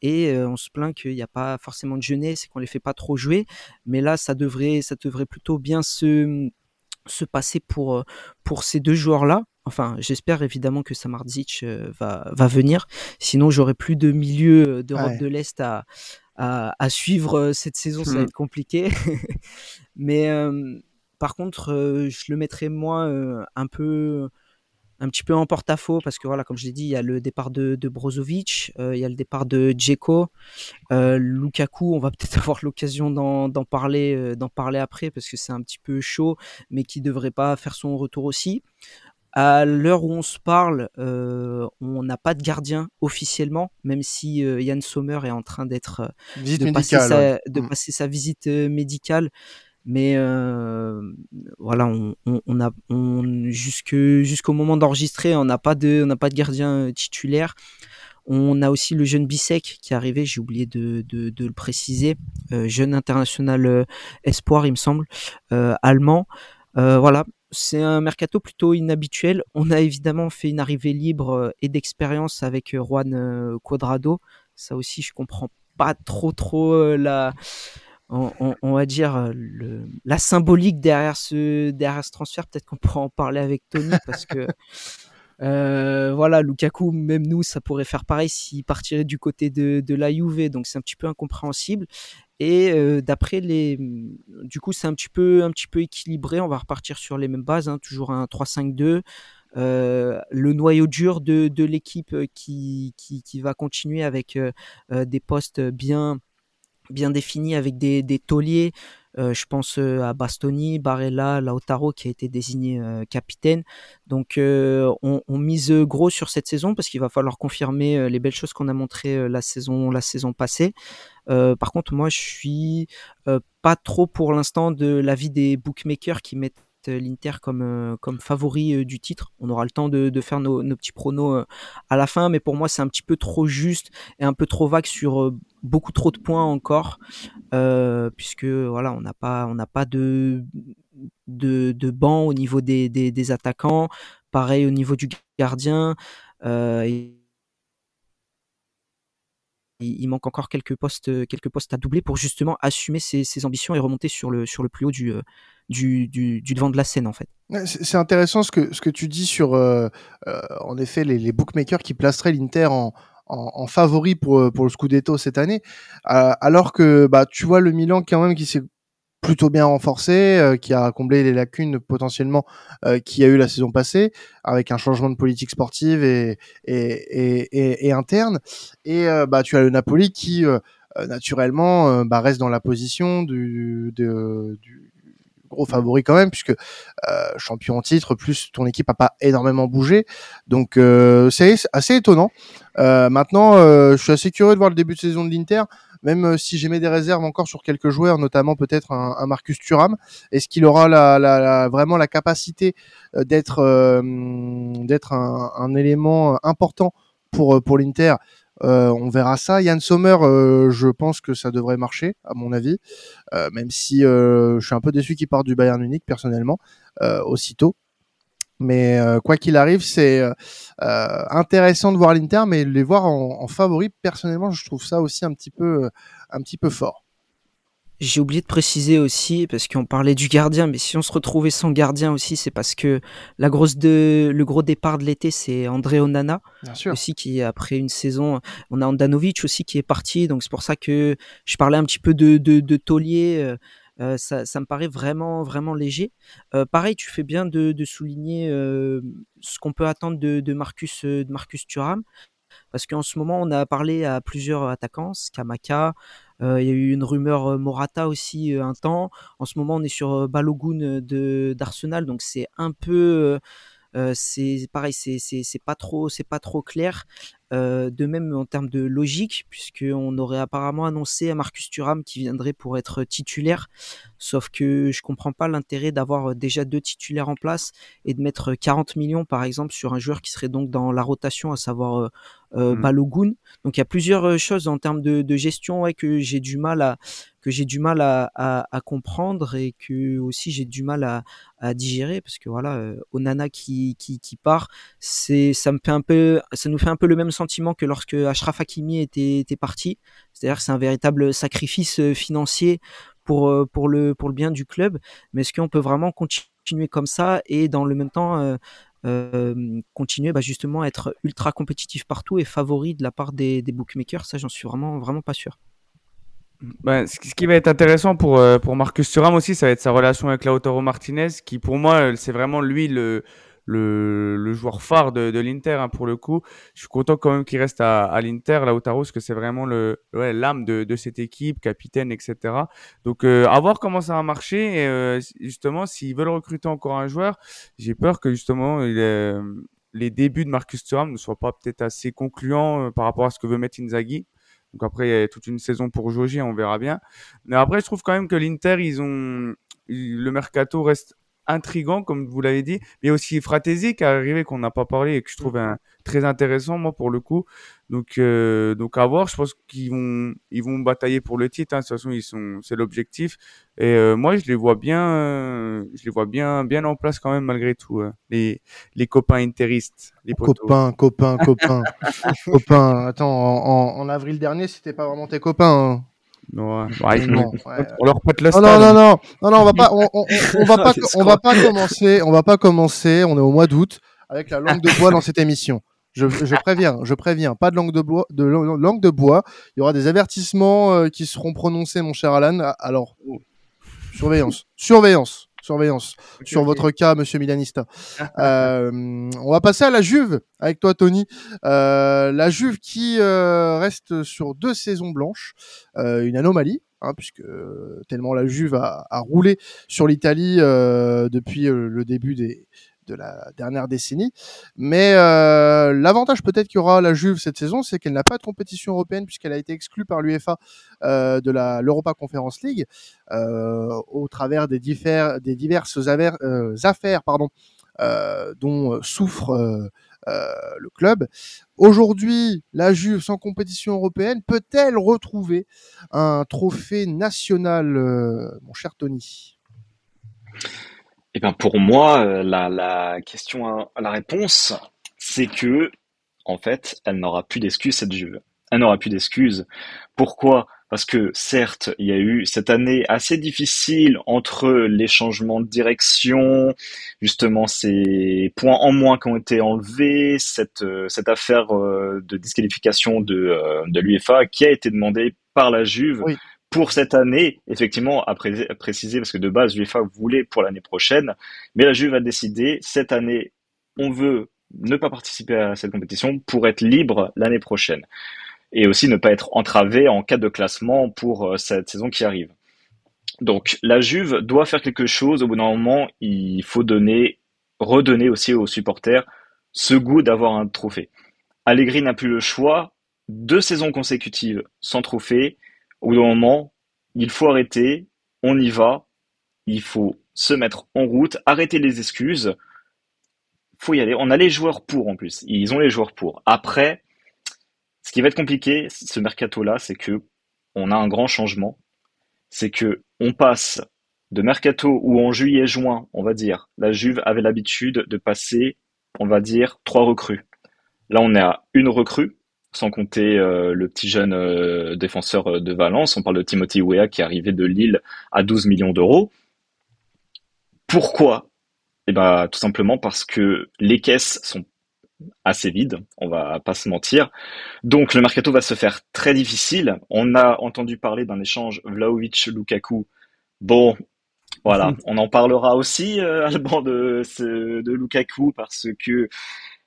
Et euh, on se plaint qu'il n'y a pas forcément de jeunesse et qu'on les fait pas trop jouer. Mais là, ça devrait, ça devrait plutôt bien se, se passer pour, pour ces deux joueurs-là. Enfin, j'espère évidemment que Samardzic va, va venir. Sinon, j'aurai plus de milieu d'Europe de l'Est à, à, à, suivre cette saison. Ça va mmh. être compliqué. Mais par contre, je le mettrais moi un peu un petit peu en porte-à-faux parce que voilà, comme je l'ai dit, il y a le départ de, de Brozovic, euh, il y a le départ de Djeko, Lukaku. On va peut-être avoir l'occasion d'en parler, d'en parler après parce que c'est un petit peu chaud, mais qui devrait pas faire son retour aussi. À l'heure où on se parle, on n'a pas de gardien officiellement, même si Yann Sommer est en train d'être de, passer sa, de mm. passer sa visite médicale. Mais euh, voilà on, on, on a on, jusque jusqu'au moment d'enregistrer on n'a pas de on n'a pas de gardien euh, titulaire. On a aussi le jeune Bissek qui est arrivé j'ai oublié de, de, de, le préciser. Euh, jeune international euh, espoir il me semble euh, allemand. Voilà c'est un mercato plutôt inhabituel on a évidemment fait une arrivée libre et d'expérience avec Juan Quadrado ça aussi je comprends pas trop trop la on, va dire euh, le, la symbolique derrière ce derrière ce transfert. Peut-être qu'on pourra en parler avec Tony parce que euh, voilà, Lukaku, même nous, ça pourrait faire pareil s'il partirait du côté de, de la Juve, donc c'est un petit peu incompréhensible. Et euh, d'après les, du coup, c'est un petit peu un petit peu équilibré. On va repartir sur les mêmes bases, hein, toujours un 3-5-2. Euh, le noyau dur de, l'équipe qui, qui, qui, va continuer avec euh, des postes bien bien défini avec des, des tauliers. Euh, je pense euh, à Bastoni, Barella, Lautaro qui a été désigné euh, capitaine. Donc on, mise gros sur cette saison parce qu'il va falloir confirmer les belles choses qu'on a montrées la saison la saison passée. par contre, moi je suis pas trop pour l'instant de l'avis des bookmakers qui mettent l'Inter comme, comme favori du titre. On aura le temps de, faire nos, petits pronos à la fin, mais pour moi c'est un petit peu trop juste et un peu trop vague sur beaucoup trop de points encore, puisque voilà, on n'a pas, de, de, banc au niveau des, attaquants. Pareil au niveau du gardien. il, il manque encore quelques postes, à doubler pour justement assumer ses, ambitions et remonter sur le, plus haut du, du, devant de la scène en fait. C'est intéressant ce que, ce tu dis sur, euh, euh, en effet, les bookmakers qui placeraient l'Inter en, en, en, favori pour, pour le Scudetto cette année, euh, alors que bah, tu vois le Milan quand même qui s'est plutôt bien renforcé, euh, qui a comblé les lacunes potentiellement euh, qu'il y a eu la saison passée, avec un changement de politique sportive et, et, et, et, interne. Et euh, bah, tu as le Napoli qui, euh, naturellement, bah, reste dans la position du, du gros favori quand même, puisque euh, champion en titre, plus ton équipe a pas énormément bougé. Donc euh, c'est assez étonnant. Euh, maintenant, je suis assez curieux de voir le début de saison de l'Inter même si j'ai mis des réserves encore sur quelques joueurs, notamment peut-être un, un, Marcus Thuram. Est-ce qu'il aura la, vraiment la capacité d'être un, un, élément important pour pour l'Inter? On verra ça. Yann Sommer, euh, je pense que ça devrait marcher, à mon avis, euh, même si je suis un peu déçu qu'il parte du Bayern Munich personnellement, aussitôt. Mais quoi qu'il arrive, c'est intéressant de voir l'Inter, mais les voir en, en, favori, personnellement, je trouve ça aussi un petit peu, un petit peu fort. J'ai oublié de préciser aussi, parce qu'on parlait du gardien, mais si on se retrouvait sans gardien aussi, c'est parce que la grosse de, le gros départ de l'été, c'est André Onana. Bien sûr. Aussi, qui, après une saison, on a Andanovic aussi qui est parti. Donc, c'est pour ça que je parlais un petit peu de, de, de taulier. Euh, ça, ça, me paraît vraiment, vraiment léger. Euh, pareil, tu fais bien de, de souligner euh, ce qu'on peut attendre de, de, Marcus, de Marcus Thuram. Parce qu'en ce moment, on a parlé à plusieurs attaquants, Skamaka, euh, il y a eu une rumeur Morata aussi un temps. En ce moment, on est sur Balogun d'Arsenal, donc c'est un peu euh, c'est pareil, c'est pas trop c'est pas trop clair. Euh, de même en termes de logique, puisqu'on aurait apparemment annoncé à Marcus Thuram qui viendrait pour être titulaire, sauf que je comprends pas l'intérêt d'avoir déjà deux titulaires en place et de mettre 40 millions par exemple sur un joueur qui serait donc dans la rotation, à savoir euh, mmh. Balogun. Donc il y a plusieurs choses en termes de, de gestion ouais, que j'ai du mal à que j'ai du mal à, à, à, comprendre et que aussi j'ai du mal à, à digérer parce que voilà euh, Onana qui, qui, qui part c'est ça me fait un peu ça nous fait un peu le même sentiment que lorsque Ashraf Hakimi était, était parti c'est-à-dire que c'est un véritable sacrifice euh, financier pour euh, pour le pour le bien du club mais est-ce qu'on peut vraiment continuer comme ça et dans le même temps euh, euh, continuer bah, justement à être ultra compétitif partout et favori de la part des, bookmakers ça j'en suis vraiment vraiment pas sûr. Ben, ce qui va être intéressant pour, euh, pour Marcus Thuram aussi, ça va être sa relation avec Lautaro Martinez, qui pour moi, euh, c'est vraiment lui le, le, joueur phare de, l'Inter hein, pour le coup. Je suis content quand même qu'il reste à, à l'Inter, Lautaro, parce que c'est vraiment le l'âme de, cette équipe, capitaine, etc. Donc euh, à voir comment ça va marcher. Et, euh, justement, s'ils veulent recruter encore un joueur, j'ai peur que justement il, euh, les débuts de Marcus Thuram ne soient pas peut-être assez concluants par rapport à ce que veut mettre Inzaghi. Donc après, il y a toute une saison pour jauger, on verra bien. Mais après, je trouve quand même que l'Inter, ils ont le mercato reste intrigant, comme vous l'avez dit, mais aussi Fratesi qui est arrivé, qu'on n'a pas parlé et que je trouve un, très intéressant, moi, pour le coup. Donc, euh, donc à voir, je pense qu'ils vont, ils vont batailler pour le titre. Hein. De toute façon, ils sont, c'est l'objectif. Et euh, moi, je les vois bien, euh, je les vois bien, bien en place quand même malgré tout. Euh, les, les copains interistes, les copains, copains, copains, copains. Attends, en, en, en, avril dernier, c'était pas vraiment tes copains. Hein. Non, ouais, non, ouais. on leur pète le non, non, non, non, non, non, on va pas, on, on, on va pas, on va pas commencer, on va pas commencer. On est au mois d'août avec la langue de bois dans cette émission. Je, je, préviens, je préviens, pas de langue de bois, de langue de bois. Il y aura des avertissements euh, qui seront prononcés, mon cher Alan. Alors, surveillance, surveillance, surveillance okay, sur okay. votre cas, Monsieur Milanista. euh, on va passer à la Juve avec toi, Tony. Euh, la Juve qui euh, reste sur deux saisons blanches, euh, une anomalie. Hein, puisque tellement la Juve a, a roulé sur l'Italie euh, depuis le début des, de la dernière décennie. Mais euh, l'avantage peut-être qu'il y aura la Juve cette saison, c'est qu'elle n'a pas de compétition européenne puisqu'elle a été exclue par l'UEFA euh, de l'Europa Conference League euh, au travers des, diverses affaires, affaires pardon, dont souffre le club. Aujourd'hui, la Juve sans compétition européenne peut-elle retrouver un trophée national, mon cher Tony? Eh bien, pour moi, la, la question, la réponse, c'est que en fait, elle n'aura plus d'excuses cette Juve. Elle n'aura plus d'excuses. Pourquoi? Parce que certes, il y a eu cette année assez difficile entre les changements de direction, justement ces points en moins qui ont été enlevés, cette, euh, cette affaire euh, de disqualification de, euh, de l'UEFA qui a été demandée par la Juve. Pour cette année, effectivement, à, préciser, parce que de base, l'UEFA voulait pour l'année prochaine, mais la Juve a décidé, cette année, on veut ne pas participer à cette compétition pour être libre l'année prochaine. Et aussi ne pas être entravé en cas de classement pour euh, cette saison qui arrive. Donc la Juve doit faire quelque chose. Au bout d'un moment, il faut donner, redonner aussi aux supporters ce goût d'avoir un trophée. Allegri n'a plus le choix. Deux saisons consécutives sans trophée. Au bout d'un moment, il faut arrêter. On y va. Il faut se mettre en route, arrêter les excuses faut y aller. On a les joueurs pour en plus. Ils ont les joueurs pour. Après, ce qui va être compliqué, ce mercato-là, c'est que on a un grand changement. C'est que on passe de mercato où en juillet-juin, on va dire, la Juve avait l'habitude de passer, on va dire, trois recrues. Là, on est à une recrue, sans compter euh, le petit jeune euh, défenseur euh, de Valence. On parle de Timothy Weah qui est arrivé de Lille à 12 millions d'euros. Pourquoi? Eh ben, tout simplement parce que les caisses sont assez vides, on va pas se mentir. Donc le mercato va se faire très difficile. On a entendu parler d'un échange Vlaovic-Lukaku. Bon, voilà, on en parlera aussi, euh, Alban, de, de Lukaku, parce que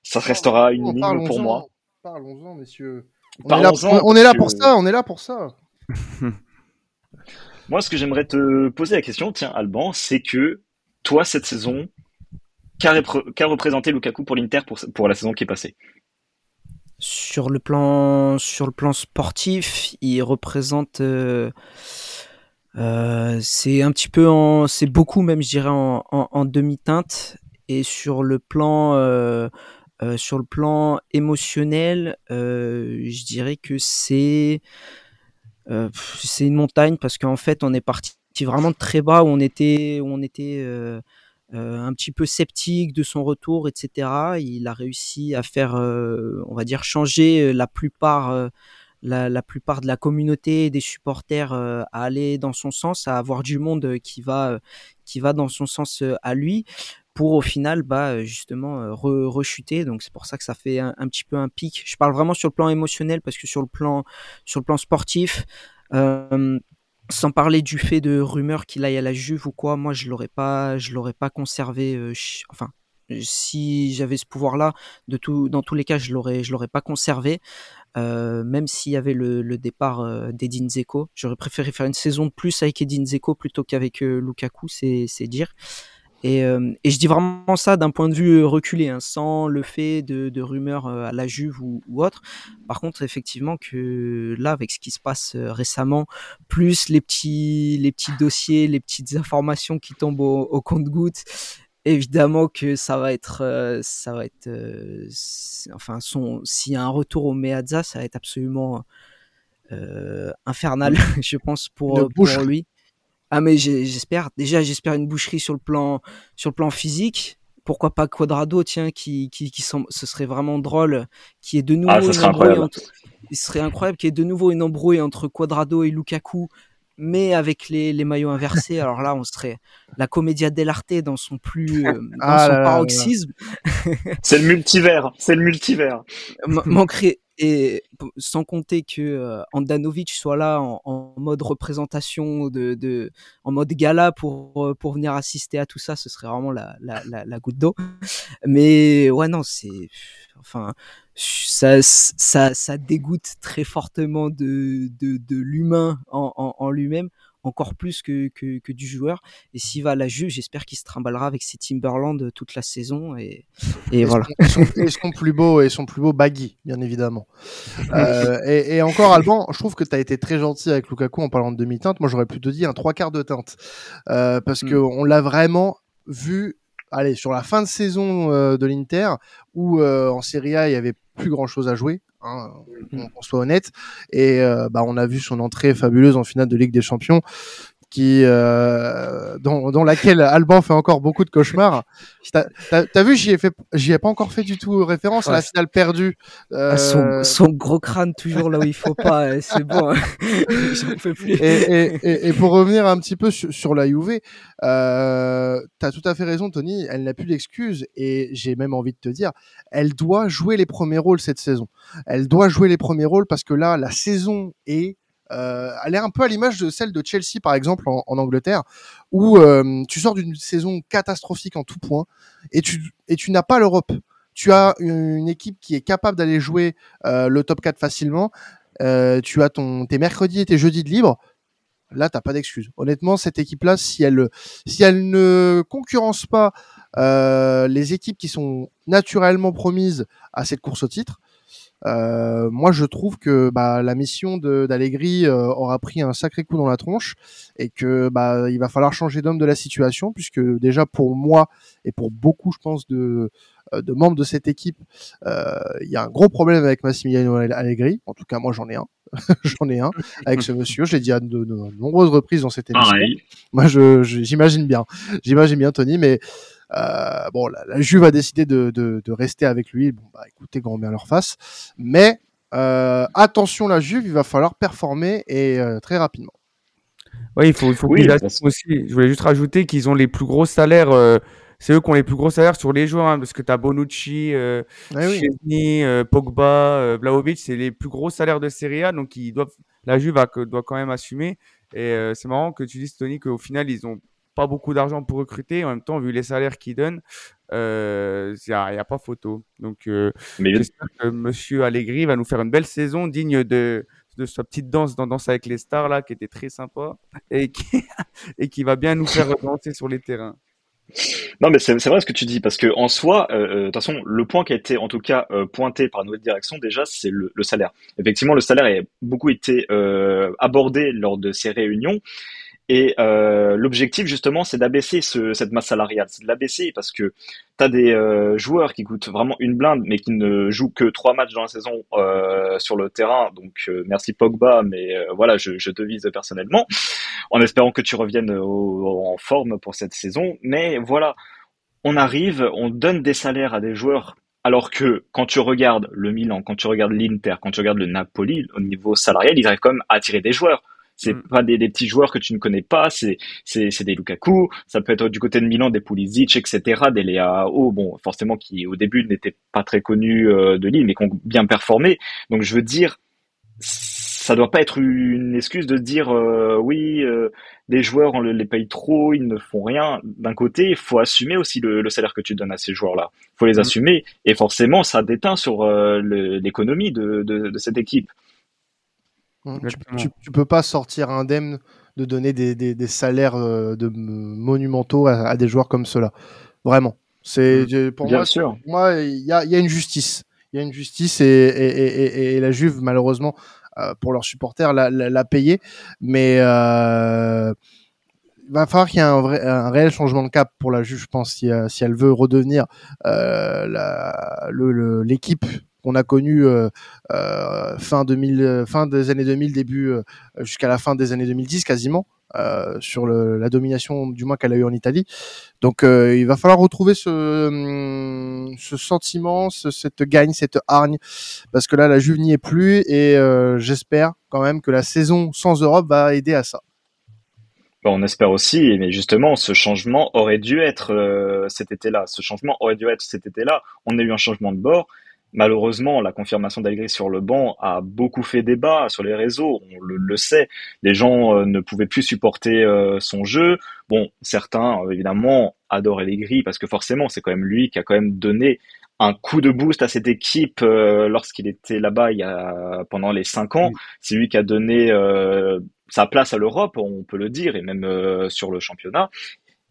ça restera une ligne pour moi. Parlons-en, messieurs. On, est là, on est là pour ça, on est là pour ça. moi, ce que j'aimerais te poser la question, tiens, Alban, c'est que toi, cette saison, qu'a représenté Lukaku pour l'Inter pour, pour la saison qui est passée? Sur le plan sur le plan sportif, il représente euh, euh, c'est un petit peu en c'est beaucoup même je dirais en, en, demi-teinte et sur le plan euh, sur le plan émotionnel, je dirais que c'est c'est une montagne parce qu'en fait on est parti vraiment de très bas où on était on était euh, un petit peu sceptique de son retour, etc. Il a réussi à faire, euh, on va dire, changer euh, la plupart, la, plupart de la communauté des supporters à aller dans son sens, à avoir du monde qui va, qui va dans son sens à lui pour au final bah justement rechuter donc c'est pour ça que ça fait un, petit peu un pic je parle vraiment sur le plan émotionnel parce que sur le plan sur le plan sportif sans parler du fait de rumeurs qu'il aille à la Juve ou quoi, moi je l'aurais pas, je l'aurais pas conservé. Euh, enfin, si j'avais ce pouvoir-là, de tout, dans tous les cas, je l'aurais, je l'aurais pas conservé. Euh, même s'il y avait le, départ euh, d'Edin Zeko, j'aurais préféré faire une saison de plus avec Edin Zeko plutôt qu'avec Lukaku, c'est, c'est Euh, et, je dis vraiment ça d'un point de vue euh, reculé, hein, sans le fait de, rumeurs euh, à la Juve ou, autre. Par contre, effectivement, que là, avec ce qui se passe récemment, plus les petits, les petits dossiers, les petites informations qui tombent au, compte-gouttes, évidemment que ça va être, ça va être, enfin, s'il y a un retour au Meazza, ça va être absolument infernal, je pense, pour, pour lui. Ah mais j'espère. Déjà j'espère une boucherie sur le plan sur le plan physique. Pourquoi pas Quadrado tiens qui qui, qui ce serait vraiment drôle qui est de nouveau ah, une embrouille entre... il serait incroyable qu'il y ait de nouveau une embrouille entre Quadrado et Lukaku mais avec les, les maillots inversés alors là on serait la comédia dell'arte dans son plus euh, dans ah son paroxysme c'est le multivers c'est le multivers manquerait et sans compter que euh, Andanovic soit là en, mode représentation en mode gala pour pour venir assister à tout ça, ce serait vraiment la la, la, goutte d'eau. Mais ouais non, c'est enfin ça, ça ça dégoûte très fortement de de, de l'humain en, en lui-même encore plus que, que, du joueur. Et s'il va à la Juve, j'espère qu'il se trimballera avec ses Timberland toute la saison. Et, et, voilà. et son, plus beau, et son plus beau baggy, bien évidemment. Euh, et, encore, Alban, je trouve que tu as été très gentil avec Lukaku en parlant de demi-teinte. Moi, j'aurais plutôt dit un trois quarts de teinte. Euh, parce mm. qu'on l'a vraiment vu allez, sur la fin de saison de l'Inter, où en Serie A il y avait plus grand chose à jouer. Hein, mm. on, soit honnête. Et bah, on a vu son entrée fabuleuse en finale de Ligue des Champions qui euh, dans, dans, laquelle Alban fait encore beaucoup de cauchemars. T'as as, vu, j'y ai fait, j'y ai pas encore fait du tout référence à la finale perdue. Euh... son, son, gros crâne toujours là où il faut pas, hein, c'est bon. Hein. fais plus. Et, et, et, pour revenir un petit peu sur, sur la Juve, euh, t'as tout à fait raison, Tony. Elle n'a plus d'excuses et j'ai même envie de te dire, elle doit jouer les premiers rôles cette saison. Elle doit jouer les premiers rôles parce que là, la saison est euh, elle est un peu à l'image de celle de Chelsea par exemple en, Angleterre, où euh, tu sors d'une saison catastrophique en tout point et tu et tu n'as pas l'Europe. Tu as une, équipe qui est capable d'aller jouer euh, le top 4 facilement. tu as ton tes mercredis et tes jeudis de libre. Là, t'as pas d'excuse. Honnêtement, cette équipe-là, si elle si elle ne concurrence pas les équipes qui sont naturellement promises à cette course au titre, euh, moi, je trouve que bah, la mission d'Allegri euh, aura pris un sacré coup dans la tronche et que bah, il va falloir changer d'homme de la situation, puisque déjà pour moi et pour beaucoup, je pense, de, euh, de membres de cette équipe, il y a un gros problème avec Massimiliano Allegri. En tout cas, moi, j'en ai un. j'en ai un avec ce monsieur. Je l'ai dit à de, nombreuses reprises dans cette émission. Moi, je, j'imagine bien, j'imagine bien Tony, mais euh, bon, la, Juve a décidé de, de, de, rester avec lui. Bon, bah écoutez, grand bien leur face. Mais euh, attention, la Juve, il va falloir performer et euh, très rapidement. Oui, il faut, il faut oui, aussi. Je voulais juste rajouter qu'ils ont les plus gros salaires. Euh, c'est eux qui ont les plus gros salaires sur les joueurs, hein, parce que tu as Bonucci, euh, ah Pogba, Vlaovic, c'est les plus gros salaires de Serie A, donc ils doivent, la Juve doit quand même assumer. Et c'est marrant que tu dises, Tony, qu'au final, ils ont pas beaucoup d'argent pour recruter. En même temps, vu les salaires qu'ils donnent, il euh, n'y a, pas photo. Donc, euh, j'espère que Monsieur Allegri va nous faire une belle saison digne de, de sa petite danse dans Danse avec les stars là, qui était très sympa et qui, et qui va bien nous faire danser sur les terrains. Non, mais c'est vrai ce que tu dis, parce que en soi, euh, de toute façon, le point qui a été en tout cas pointé par notre direction déjà, c'est le, le, salaire. Effectivement, le salaire a beaucoup été abordé lors de ces réunions. Et euh, l'objectif justement, c'est d'abaisser ce, cette masse salariale, c'est de l'abaisser parce que tu as des euh, joueurs qui coûtent vraiment une blinde, mais qui ne jouent que trois matchs dans la saison euh, sur le terrain. Donc euh, merci Pogba, mais euh, voilà, je, je, te vise personnellement, en espérant que tu reviennes en forme pour cette saison. Mais voilà, on arrive, on donne des salaires à des joueurs alors que quand tu regardes le Milan, quand tu regardes l'Inter, quand tu regardes le Napoli, au niveau salarial, ils arrivent quand même à attirer des joueurs. C'est mm. pas des, des, petits joueurs que tu ne connais pas, c'est c'est c'est des Lukaku, ça peut être du côté de Milan des Pulisic, etc., des Leao, bon forcément qui au début n'étaient pas très connus euh, de Lille, mais qui ont bien performé. Donc je veux dire, ça doit pas être une excuse de dire euh, oui, euh, des joueurs on les paye trop, ils ne font rien. D'un côté, il faut assumer aussi le, le, salaire que tu donnes à ces joueurs-là. Il faut les mm. assumer et forcément ça déteint sur l'économie de, de, de cette équipe. Mmh, tu, tu, peux pas sortir indemne de donner des, des, des salaires euh, de monumentaux à, des joueurs comme cela. Vraiment. C'est mmh. pour moi, sûr. moi, il y a, y a, une justice. Il y a une justice et, et, et, et la Juve, malheureusement, euh, pour leurs supporters, l'a, l'a payé. Mais euh, il va falloir qu'il y ait un, vrai, un réel changement de cap pour la Juve, je pense, si, si elle veut redevenir euh, la, le, l'équipe qu'on a connu euh, euh, fin 2000, euh, fin des années 2000, début jusqu'à la fin des années 2010 quasiment. Sur la domination du moins qu'elle a eu en Italie. Donc il va falloir retrouver ce, hum, sentiment, ce, cette gagne, cette hargne, parce que là la Juve n'y est plus et j'espère quand même que la saison sans Europe va aider à ça. on espère aussi, mais justement, ce changement aurait dû être cet été-là. Ce changement aurait dû être cet été-là. On a eu un changement de bord. Malheureusement, la confirmation d'Allegri sur le banc a beaucoup fait débat sur les réseaux. On le, sait, les gens euh, ne pouvaient plus supporter euh, son jeu. Bon, certains euh, évidemment adorent Allegri parce que forcément, c'est quand même lui qui a quand même donné un coup de boost à cette équipe lorsqu'il était là-bas il y a pendant les cinq ans. C'est lui qui a donné sa place à l'Europe, on peut le dire, et même sur le championnat.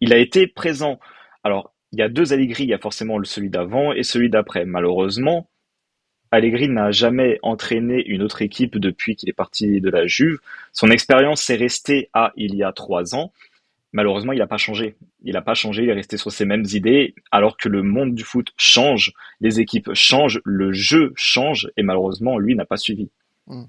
Il a été présent. Alors, il y a deux Allegri, il y a forcément celui d'avant et celui d'après. Malheureusement, Allegri n'a jamais entraîné une autre équipe depuis qu'il est parti de la Juve. Son expérience s'est restée à il y a trois ans. malheureusement, il n'a pas changé. Il n'a pas changé, il est resté sur ses mêmes idées, alors que le monde du foot change, les équipes changent, le jeu change, et malheureusement, lui n'a pas suivi. Hmm.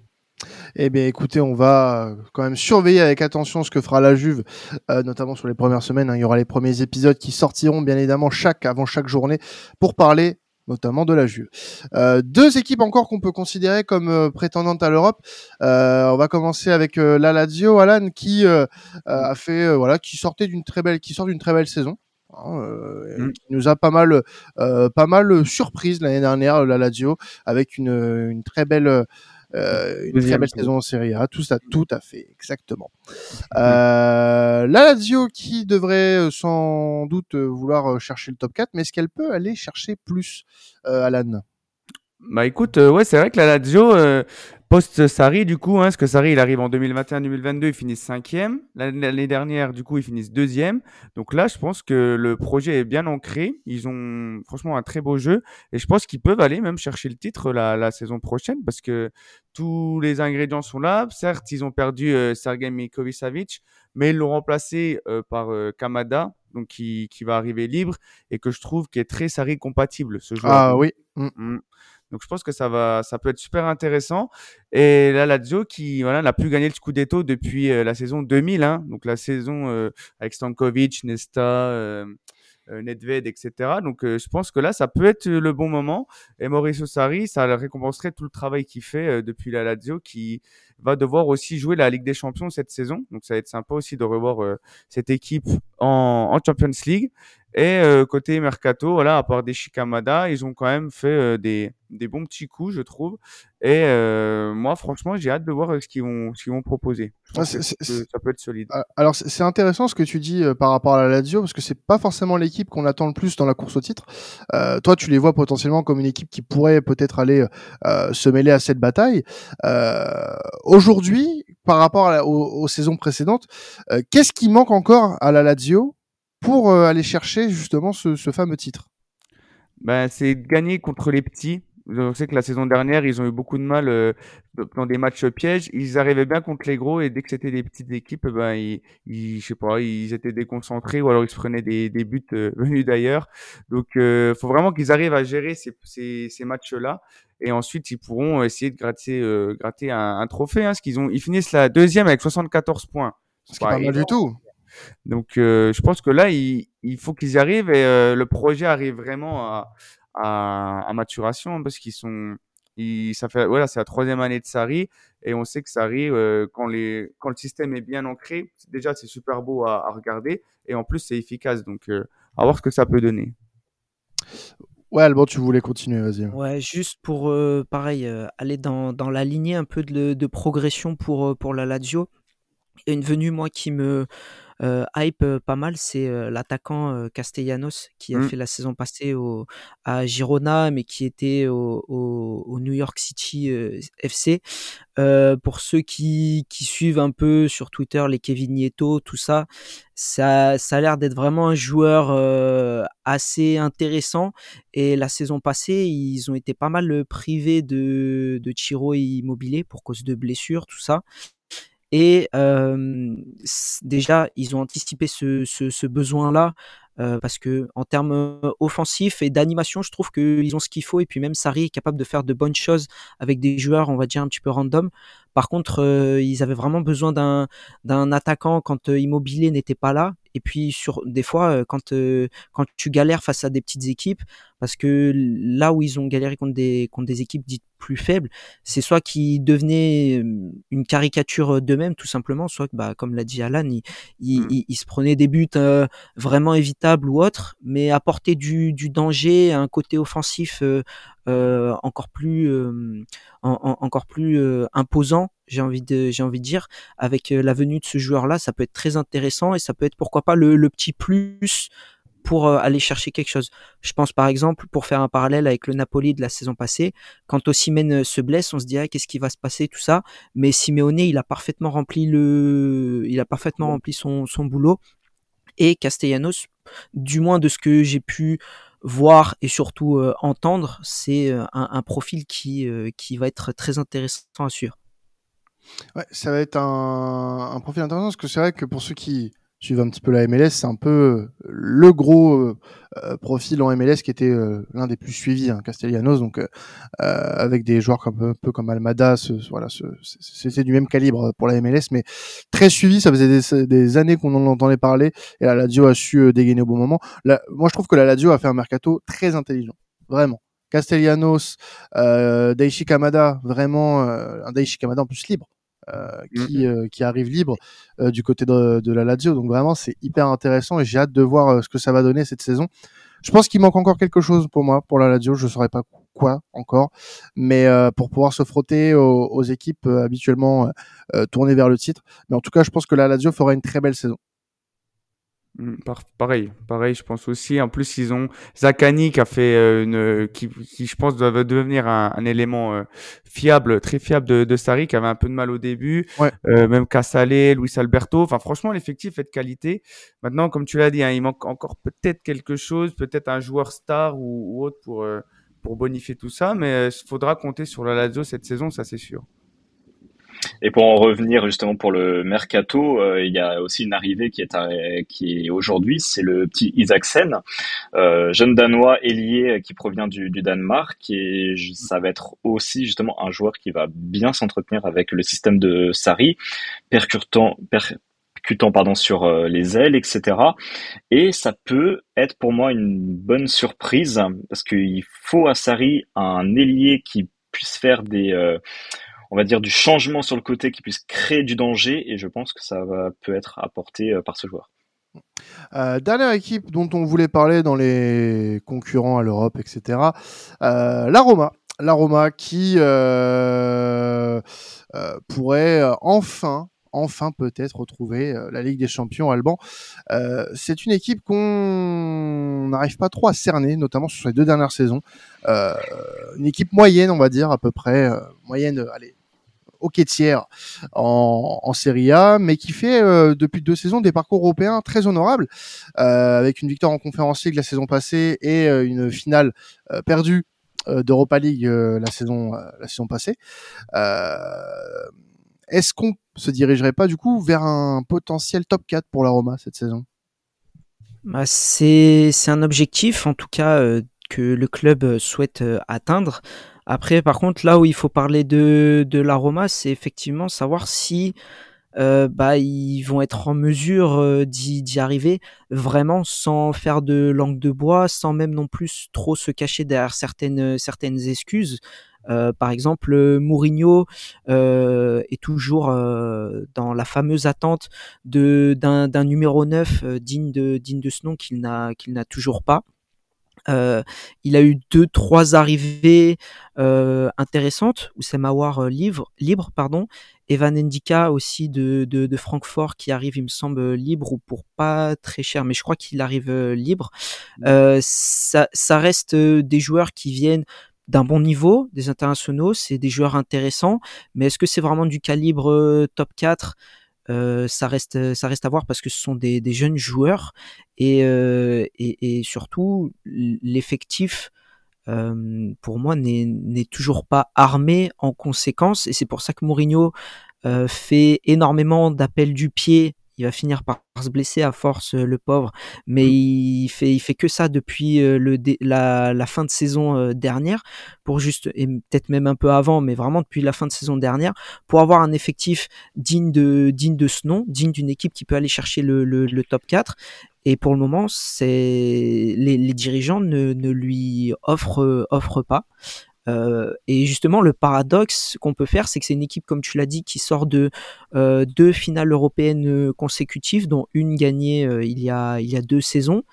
Eh bien, écoutez, on va quand même surveiller avec attention ce que fera la Juve, euh, notamment sur les premières semaines. Hein. Il y aura les premiers épisodes qui sortiront, bien évidemment, chaque avant chaque journée pour parler notamment de la Juve. Euh, deux équipes encore qu'on peut considérer comme euh, prétendantes à l'Europe. Euh, on va commencer avec la Lazio, Alan, qui a fait, voilà, qui sortait d'une très belle, qui sort d'une très belle saison. Hein, mm. qui nous a pas mal, pas mal surprise l'année dernière, la Lazio, avec une, une très belle euh, une très belle saison en Serie A, tout ça, tout à fait, exactement. Euh, la Lazio qui devrait euh, sans doute vouloir chercher le top 4, mais est-ce qu'elle peut aller chercher plus, Alan? Bah écoute, ouais, c'est vrai que la Lazio, Post-Sari, du coup, hein, parce que Sari, il arrive en 2021-2022, ils finissent cinquième. L'année dernière, du coup, ils finissent deuxième. Donc là, je pense que le projet est bien ancré. Ils ont franchement un très beau jeu. Et je pense qu'ils peuvent aller même chercher le titre la, la, saison prochaine parce que tous les ingrédients sont là. Certes, ils ont perdu euh, Sergei Mikovic, mais ils l'ont remplacé euh, par euh, Kamada, donc qui, qui va arriver libre et que je trouve qui est très Sari compatible, ce joueur. Ah oui. Mm. Mm. Donc je pense que ça va, ça peut être super intéressant. Et la Lazio qui voilà n'a plus gagné le Scudetto depuis euh, la saison 2000, hein, donc la saison euh, avec Stankovic, Nesta, euh, euh, Nedved, etc. Donc je pense que là ça peut être le bon moment. Et Mauricio Sarri, ça récompenserait tout le travail qu'il fait depuis la Lazio, qui va devoir aussi jouer la Ligue des Champions cette saison. Donc ça va être sympa aussi de revoir cette équipe en, en Champions League. Et euh, côté mercato, voilà, à part des Shikamada, ils ont quand même fait euh, des, des bons petits coups, je trouve. Et euh, moi, franchement, j'ai hâte de voir ce qu'ils vont, ce qu'ils vont proposer. ça peut être solide. Ah, alors, c'est intéressant ce que tu dis par rapport à la Lazio, parce que c'est pas forcément l'équipe qu'on attend le plus dans la course au titre. toi, tu les vois potentiellement comme une équipe qui pourrait peut-être aller se mêler à cette bataille. Aujourd'hui, par rapport aux, aux, saisons précédentes, qu'est-ce qui manque encore à la Lazio pour euh, aller chercher justement ce, fameux titre ben, C'est gagner contre les petits. On sait que la saison dernière, ils ont eu beaucoup de mal euh, dans des matchs pièges. Ils arrivaient bien contre les gros et dès que c'était des petites équipes, ben ils, je sais pas, ils étaient déconcentrés ou alors ils se prenaient des, buts euh, venus d'ailleurs. Donc, il faut vraiment qu'ils arrivent à gérer ces, matchs-là et ensuite ils pourront essayer de gratter, gratter un, trophée. Hein, qu'ils ont, ils finissent la deuxième avec 74 points. Ce qui pas mal du tout. Donc, euh, je pense que là, il, il faut qu'ils y arrivent et euh, le projet arrive vraiment à, à, à maturation parce qu'ils sont, ils, ça fait, voilà, c'est la troisième année de Sari et on sait que Sari, euh, quand les, quand le système est bien ancré, déjà c'est super beau à, à, regarder et en plus c'est efficace. Donc, euh, à voir ce que ça peut donner. Ouais, Albert, tu voulais continuer, vas-y. Ouais, juste pour, pareil, aller dans, dans la lignée un peu de, de progression pour, pour la Lazio. Il y a une venue, moi, qui me, euh, hype euh, pas mal, c'est euh, l'attaquant Castellanos qui a mmh. fait la saison passée au, à Girona, mais qui était au, au, New York City FC. pour ceux qui, qui, suivent un peu sur Twitter les Kevin Nieto, tout ça, ça, ça a l'air d'être vraiment un joueur assez intéressant. Et la saison passée, ils ont été pas mal privés de, de Chiro Immobilier pour cause de blessures, tout ça. Et déjà, ils ont anticipé ce, besoin-là parce que en termes offensifs et d'animation, je trouve qu'ils ont ce qu'il faut. Et puis même Sari est capable de faire de bonnes choses avec des joueurs, on va dire un petit peu random. Par contre, ils avaient vraiment besoin d'un attaquant quand Immobilier n'était pas là. Et puis sur des fois, quand quand tu galères face à des petites équipes, parce que là où ils ont galéré contre des contre des équipes dites plus faibles, c'est soit qu'ils devenaient une caricature d'eux-mêmes tout simplement, soit que bah comme l'a dit Alan, ils, mmh. se prenaient des buts vraiment évitables ou autres, mais apporter du, du danger, un côté offensif euh, encore plus encore plus imposant j'ai envie de j'ai envie de dire avec la venue de ce joueur là ça peut être très intéressant et ça peut être pourquoi pas le, petit plus pour aller chercher quelque chose. Je pense par exemple, pour faire un parallèle avec le Napoli de la saison passée, quand Osimhen se blesse, on se dit qu'est-ce qui va se passer tout ça, mais Simeone il a parfaitement rempli le, il a parfaitement rempli son, son boulot et Castellanos, du moins de ce que j'ai pu voir et surtout euh, entendre, c'est euh, un, profil qui, euh, qui va être très intéressant à suivre. Ouais, ça va être un, un profil intéressant parce que c'est vrai que pour ceux qui suivent un petit peu la MLS, c'est un peu le gros profil en MLS qui était l'un des plus suivis, hein, Castellanos, donc avec des joueurs comme, un peu comme Almada, ce, voilà, c'était du même calibre pour la MLS, mais très suivi. Ça faisait des, années qu'on en entendait parler et la Lazio a su dégainer au bon moment. moi, je trouve que la Lazio a fait un mercato très intelligent, vraiment. Castellanos, euh, Daichi Kamada, vraiment euh, un Daichi Kamada en plus libre. Euh, qui, mm-hmm. qui arrive libre du côté de, de, la Lazio. Donc vraiment, c'est hyper intéressant et j'ai hâte de voir ce que ça va donner cette saison. Je pense qu'il manque encore quelque chose pour moi, pour la Lazio. Je ne saurais pas quoi encore, mais pour pouvoir se frotter aux, aux équipes habituellement tournées vers le titre. Mais en tout cas, je pense que la Lazio fera une très belle saison. Mm, pareil, pareil, je pense aussi. En plus, ils ont Zakani qui a fait euh, une, qui, qui, je pense doit devenir un, un élément euh, fiable, très fiable de, de Sarri, qui avait un peu de mal au début. Euh, même Casale, Luis Alberto. Enfin, franchement, l'effectif est de qualité. Maintenant, comme tu l'as dit, hein, il manque encore peut-être quelque chose, peut-être un joueur star ou, ou autre pour pour bonifier tout ça. Mais il faudra compter sur la Lazio cette saison, ça c'est sûr. Et pour en revenir justement pour le mercato, euh, il y a aussi une arrivée qui est, est aujourd'hui, c'est le petit Isaacsen, euh, jeune danois ailier qui provient du, du, Danemark et ça va être aussi justement un joueur qui va bien s'entretenir avec le système de Sari, percutant, percutant pardon sur euh, les ailes, etc. Et ça peut être pour moi une bonne surprise parce qu'il faut à Sari un ailier qui puisse faire des euh, on va dire, du changement sur le côté qui puisse créer du danger. Et je pense que ça va, peut être apporté euh, par ce joueur. Euh, dernière équipe dont on voulait parler dans les concurrents à l'Europe, etc. Euh, la Roma. La Roma qui pourrait enfin enfin peut-être retrouver la Ligue des Champions Alban. C'est une équipe qu'on n'arrive pas trop à cerner, notamment sur les deux dernières saisons. Une équipe moyenne, on va dire à peu près moyenne, allez, hockey tiers en, en Serie A, mais qui fait euh, depuis deux saisons des parcours européens très honorables, euh, avec une victoire en Conférence League la saison passée et euh, une finale perdue d'Europa League la saison la saison passée. Est-ce qu'on se dirigerait pas du coup vers un potentiel top 4 pour la Roma cette saison? Bah, c'est un objectif en tout cas que le club souhaite atteindre. Après, par contre, là où il faut parler de, de l'aroma, c'est effectivement savoir si euh, bah, ils vont être en mesure euh, d'y arriver vraiment sans faire de langue de bois, sans même non plus trop se cacher derrière certaines, certaines excuses. Euh, par exemple, Mourinho euh, est toujours euh, dans la fameuse attente d'un numéro 9 digne de digne de ce nom qu'il n'a qu'il n'a toujours pas. Euh, il a eu deux, trois arrivées euh, intéressantes. où c'est euh, libre, libre, pardon. Evan Endika aussi de, de, de, Francfort qui arrive, il me semble, libre ou pour pas très cher, mais je crois qu'il arrive euh, libre. Euh, ça, ça reste des joueurs qui viennent d'un bon niveau, des internationaux, c'est des joueurs intéressants, mais est-ce que c'est vraiment du calibre top 4 ça reste ça reste à voir parce que ce sont des, des jeunes joueurs et, euh, et, et, surtout l'effectif euh, pour moi n'est toujours pas armé en conséquence et c'est pour ça que Mourinho fait énormément d'appels du pied il va finir par se blesser à force, euh, le pauvre. Mais mmh. il fait, il fait que ça depuis euh, le la, la, fin de saison euh, dernière, pour juste et peut-être même un peu avant, mais vraiment depuis la fin de saison dernière, pour avoir un effectif digne de digne de ce nom, digne d'une équipe qui peut aller chercher le, le, le top 4. Et pour le moment, c'est les, les, dirigeants ne, ne lui offrent offrent pas. Euh, et justement, le paradoxe qu'on peut faire, c'est que c'est une équipe, comme tu l'as dit, qui sort de euh, deux finales européennes consécutives, dont une gagnée euh, il, y a, il y a deux saisons.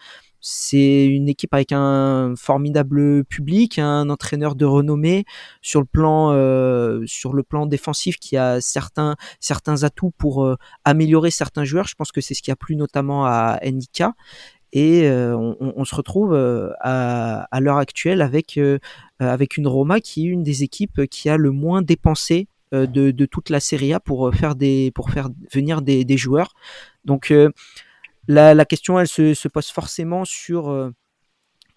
C'est une équipe avec un formidable public, un entraîneur de renommée sur le plan euh, sur le plan défensif qui a certains certains atouts pour euh, améliorer certains joueurs. Je pense que c'est ce qui a plu notamment à Nika et on, on, se retrouve à, à l'heure actuelle avec avec une Roma qui est une des équipes qui a le moins dépensé de, de, toute la Serie A pour faire des pour faire venir des, des joueurs. Donc la, la, question elle se, se, pose forcément sur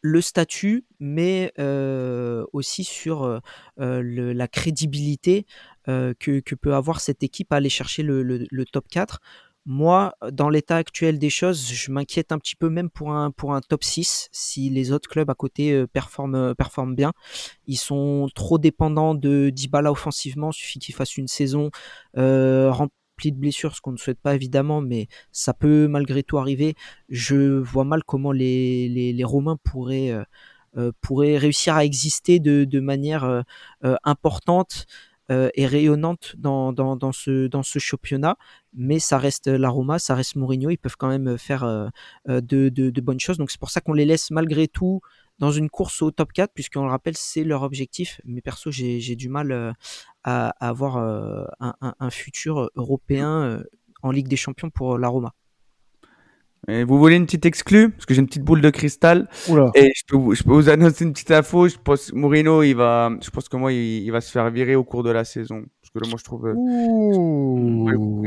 le statut, mais euh, aussi sur euh, le, la crédibilité euh, que, que, peut avoir cette équipe à aller chercher le, le, le top 4 Moi, dans l'état actuel des choses, je m'inquiète un petit peu même pour un, pour un top 6 si les autres clubs à côté euh, performent, euh, performent bien. Ils sont trop dépendants de Dybala offensivement. Suffit qu'il fasse une saison euh, remplie de blessures, ce qu'on ne souhaite pas évidemment, mais ça peut malgré tout arriver. Je vois mal comment les, les, les Romains pourraient, euh, euh pourraient réussir à exister de, de manière euh, importante euh, et rayonnante dans, ce, dans championnat, mais ça reste la Roma, ça reste Mourinho, ils peuvent quand même faire euh, euh, de, bonnes choses. Donc c'est pour ça qu'on les laisse malgré tout dans une course au top 4, puisqu'on le rappelle, c'est leur objectif. Mais perso, j'ai du mal à, avoir un, un, un, futur européen en Ligue des Champions pour la Roma. Et vous voulez une petite exclue? Parce que j'ai une petite boule de cristal. Oula. Et je peux, vous, je peux vous annoncer une petite info. Je pense Mourinho, il va, je pense que moi, il, il, va se faire virer au cours de la saison. Parce que là, moi, je trouve. Ouh.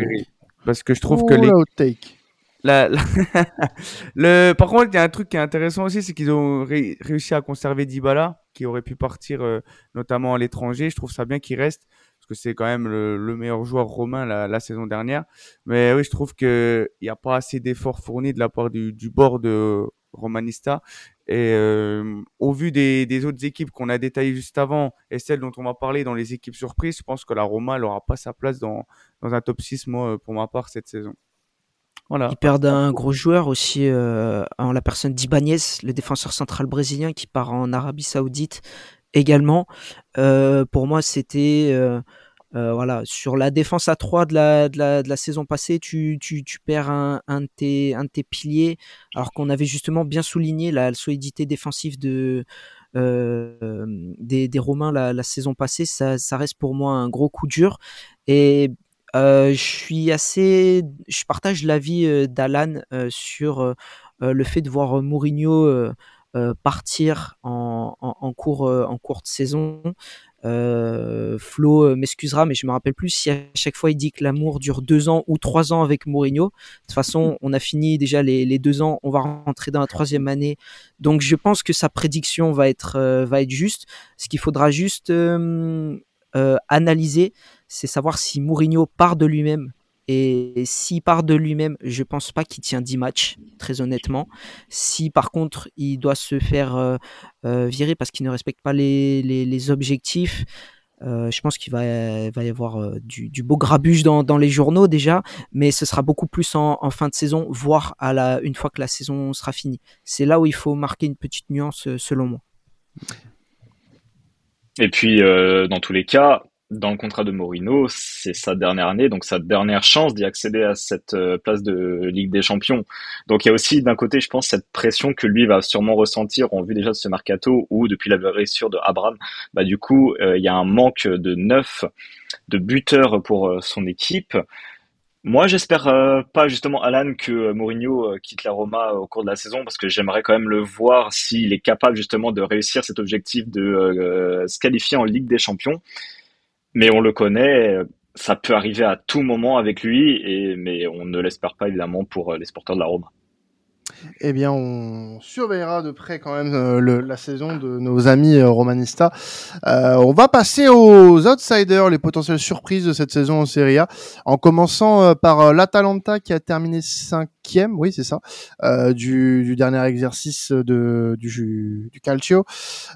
Parce que je trouve que les. Take. La, la le, par contre, il y a un truc qui est intéressant aussi, c'est qu'ils ont ré réussi à conserver Dybala, qui aurait pu partir euh, notamment à l'étranger. Je trouve ça bien qu'il reste que c'est quand même le, le, meilleur joueur romain la, saison dernière. Mais oui, je trouve qu'il n'y a pas assez d'efforts fournis de la part du, bord de Romanista. Et euh, au vu des, autres équipes qu'on a détaillées juste avant et celles dont on va parler dans les équipes surprises, je pense que la Roma n'aura pas sa place dans, dans un top 6, moi, pour ma part, cette saison. Voilà. Ils perdent un gros joueur aussi euh, en la personne d'Ibanez, le défenseur central brésilien qui part en Arabie Saoudite également. Euh, pour moi, c'était euh, euh, voilà sur la défense à 3 de la, saison passée, tu, perds un, de tes, piliers, alors qu'on avait justement bien souligné la, solidité défensive de des, Romains la, saison passée. Ça, reste pour moi un gros coup dur et je suis assez, je partage l'avis d'Alan sur le fait de voir Mourinho partir en, en, en, cours, euh, en cours de saison. Euh, Flo euh, m'excusera, mais je me rappelle plus si à chaque fois il dit que l'amour dure deux ans ou trois ans avec Mourinho. De toute façon, on a fini déjà les, les deux ans, on va rentrer dans la troisième année. Donc je pense que sa prédiction va être, euh, va être juste. Ce qu'il faudra juste euh, analyser, c'est savoir si Mourinho part de lui-même et s'il part de lui-même, je pense pas qu'il tient 10 matchs, très honnêtement. Si par contre il doit se faire euh, euh, virer parce qu'il ne respecte pas les, les, objectifs, euh, je pense qu'il va, va y avoir du, beau grabuge dans, dans, les journaux déjà, mais ce sera beaucoup plus en, en, fin de saison, voire à la, une fois que la saison sera finie. C'est là où il faut marquer une petite nuance selon moi. Et puis, dans tous les cas, dans le contrat de Morino, c'est sa dernière année, donc sa dernière chance d'y accéder à cette euh, place de Ligue des Champions. Donc il y a aussi d'un côté, je pense, cette pression que lui va sûrement ressentir en vue déjà de ce mercato où depuis la blessure de Abraham, bah du coup euh, il y a un manque de neuf de buteurs pour euh, son équipe. Moi, j'espère pas justement Alan que Mourinho quitte la Roma au cours de la saison parce que j'aimerais quand même le voir s'il est capable justement de réussir cet objectif de se qualifier en Ligue des Champions mais on le connaît, ça peut arriver à tout moment avec lui, et, mais on ne l'espère pas évidemment pour les sporteurs de la Roma. Eh bien, on surveillera de près quand même euh, la saison de nos amis euh, Romanista. Euh, on va passer aux outsiders, les potentielles surprises de cette saison en Serie A, en commençant euh, par euh, l'Atalanta qui a terminé oui c'est ça, du, du, dernier exercice de, du, du Calcio.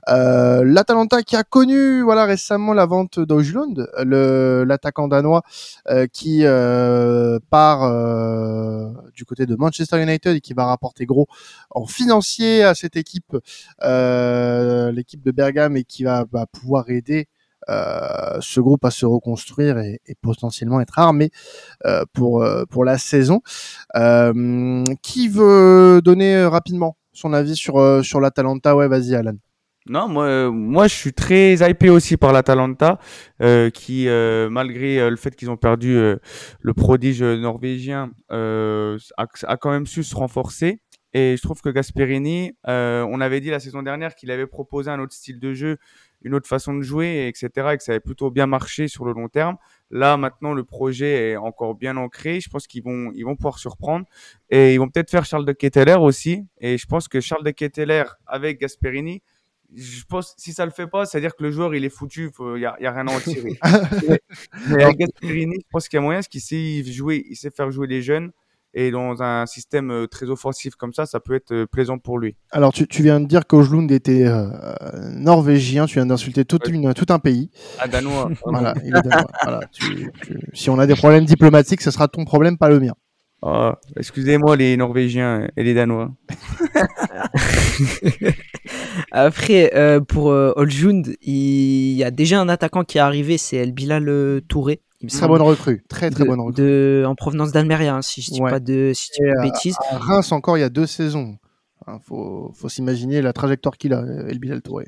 L'Atalanta qui a connu voilà récemment la vente d'Ojlund, l'attaquant danois qui part du côté de Manchester United et qui va rapporter gros en financier à cette équipe, euh, l'équipe de Bergame, et qui va, va pouvoir aider euh, ce groupe à se reconstruire et, potentiellement être armé euh, pour euh, pour la saison. Euh, qui veut donner rapidement son avis sur euh, sur l'Atalanta? Ouais, vas-y, Alan. Non, moi, moi, je suis très hypé aussi par l'Atalanta, euh, qui, euh, malgré euh, le fait qu'ils ont perdu le prodige norvégien, a, quand même su se renforcer. Et je trouve que Gasperini, on avait dit la saison dernière qu'il avait proposé un autre style de jeu, une autre façon de jouer, etc., et que ça avait plutôt bien marché sur le long terme. Là, maintenant, le projet est encore bien ancré. Je pense qu'ils vont, ils vont pouvoir surprendre et ils vont peut-être faire Charles de Ketteler aussi. Et je pense que Charles de Ketteler avec Gasperini je pense si ça le fait pas, c'est-à-dire que le joueur il est foutu, il y a, rien à en tirer. mais Gasperini, je pense qu'il y a moyen, parce qu'il sait jouer, il sait faire jouer les jeunes. Et dans un système euh, très offensif comme ça, ça peut être euh, plaisant pour lui. Alors, tu, tu viens de dire qu'Ojlund était euh, norvégien, tu viens d'insulter tout, un pays. Ah, danois. voilà, il est danois. voilà, tu, si on a des problèmes diplomatiques, ce sera ton problème, pas le mien. Oh, excusez-moi les Norvégiens et les Danois. Après, euh, pour euh, Oljund, il y a déjà un attaquant qui est arrivé, c'est El Bilal Touré. Très bonne recrue, très très bonne recrue. De, en provenance d'Almeria, hein, si je dis pas de, si je dis pas de bêtises. À Reims encore il y a deux saisons. Il faut, faut s'imaginer la trajectoire qu'il a, El Bilal Touré.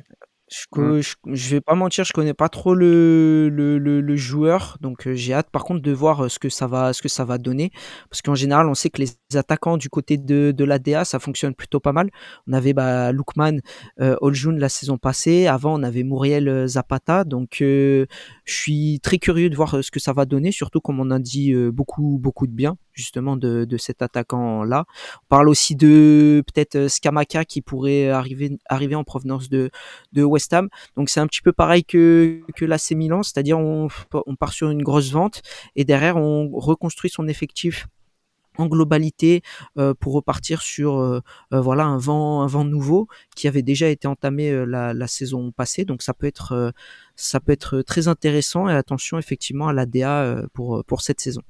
Je, je, vais pas mentir, je connais pas trop le, le, le, joueur, donc euh, j'ai hâte par contre de voir euh, ce que ça va, ce que ça va donner, parce qu'en général, on sait que les attaquants du côté de, de l'ADA, ça fonctionne plutôt pas mal. On avait bah, Lukman, euh, Oljun la saison passée, avant on avait Muriel euh, Zapata, donc je suis très curieux de voir ce que ça va donner, surtout comme on a dit beaucoup, beaucoup de bien justement de, de cet attaquant-là. On parle aussi de peut-être euh, Skamaka qui pourrait arriver, arriver en provenance de, de West Ham. Donc c'est un petit peu pareil que, que l'AC Milan, c'est-à-dire on, on part sur une grosse vente et derrière on reconstruit son effectif en globalité euh, pour repartir sur euh, voilà un vent un vent nouveau qui avait déjà été entamé la, la, saison passée donc ça peut être ça peut être très intéressant et attention effectivement à l'ADA pour pour cette saison.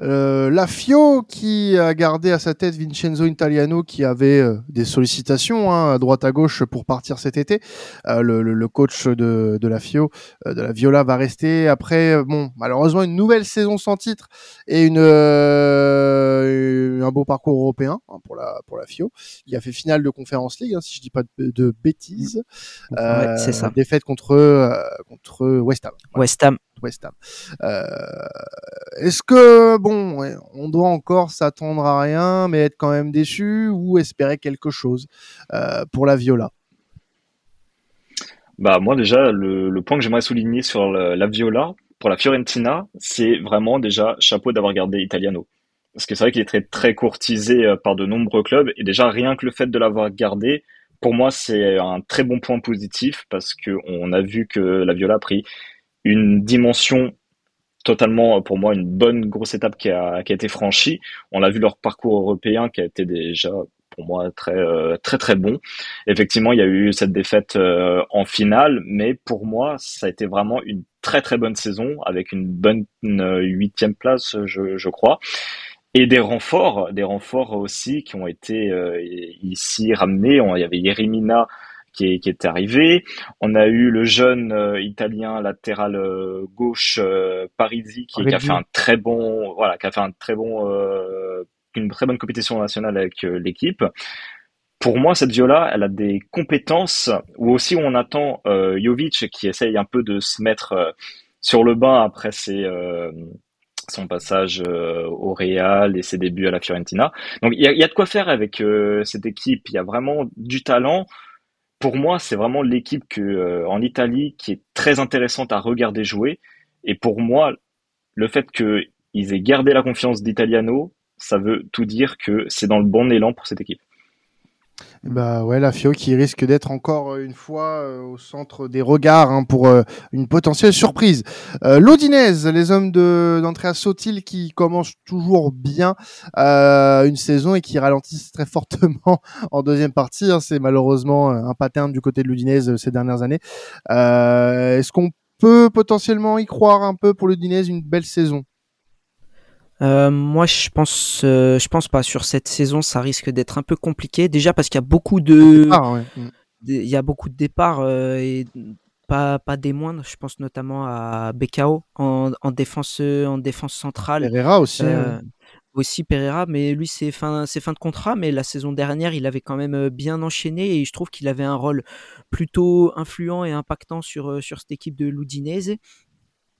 Euh, la Fio qui a gardé à sa tête Vincenzo Italiano qui avait euh, des sollicitations hein, à droite à gauche pour partir cet été. Euh, le, le, coach de, de la Fio, euh, de la Viola, va rester. Après, bon, malheureusement, une nouvelle saison sans titre et une, un beau parcours européen hein, pour la pour la Fio. Il a fait finale de Conférence League, hein, si je dis pas de, bêtises. Ouais, c'est ça. Défaite contre contre West Ham. West Ham. West Ham. Euh, est-ce que bon, on doit encore s'attendre à rien, mais être quand même déçu ou espérer quelque chose euh, pour la Viola? Bah moi déjà le, point que j'aimerais souligner sur la Viola pour la Fiorentina, c'est vraiment déjà chapeau d'avoir gardé Italiano. Parce que c'est vrai qu'il est très, très courtisé euh, par de nombreux clubs et déjà rien que le fait de l'avoir gardé, pour moi c'est un très bon point positif parce que on a vu que la Viola a pris une dimension totalement, pour moi, une bonne grosse étape qui a, qui a été franchie. On a vu leur parcours européen qui a été déjà, pour moi, très, euh, très, très bon. Effectivement, il y a eu cette défaite euh, en finale, mais pour moi, ça a été vraiment une très, très bonne saison avec une bonne huitième place, je, je crois. Et des renforts, des renforts aussi qui ont été euh, ici ramenés. il y avait Yerimina qui est, arrivé. On a eu le jeune euh, italien latéral euh, gauche euh, Parisi qui, a fait un très bon, voilà, qui a fait un très bon, une très bonne compétition nationale avec l'équipe. Pour moi, cette Viola, elle a des compétences où aussi on attend Jovic qui essaye un peu de se mettre sur le bain après son passage au Real et ses débuts à la Fiorentina. Donc il y a, y a, de quoi faire avec cette équipe. Il y a vraiment du talent pour moi, c'est vraiment l'équipe que euh, en Italie qui est très intéressante à regarder jouer. Et pour moi, le fait qu'ils aient gardé la confiance d'Italiano, ça veut tout dire que c'est dans le bon élan pour cette équipe. Bah ouais, la Fio qui risque d'être encore euh, une fois euh, au centre des regards hein, pour euh, une potentielle surprise. Euh, les hommes de d'Andrea Sotil qui commencent toujours bien une saison et qui ralentissent très fortement en deuxième partie. Hein. C'est malheureusement un pattern du côté de l'Udinese ces dernières années. Est-ce qu'on peut potentiellement y croire un peu pour l'Udinese une belle saison? Euh, moi, je pense, euh, je pense pas. Sur cette saison, ça risque d'être un peu compliqué. Déjà parce qu'il y a beaucoup de, mm. il y a beaucoup de départs euh, et pas, pas des moindres. Je pense notamment à Bekao en, en défense, en défense centrale. Pereira aussi. Hein. Aussi Pereira, mais lui c'est fin, c'est fin de contrat. Mais la saison dernière, il avait quand même bien enchaîné et je trouve qu'il avait un rôle plutôt influent et impactant sur sur cette équipe de l'Udinese.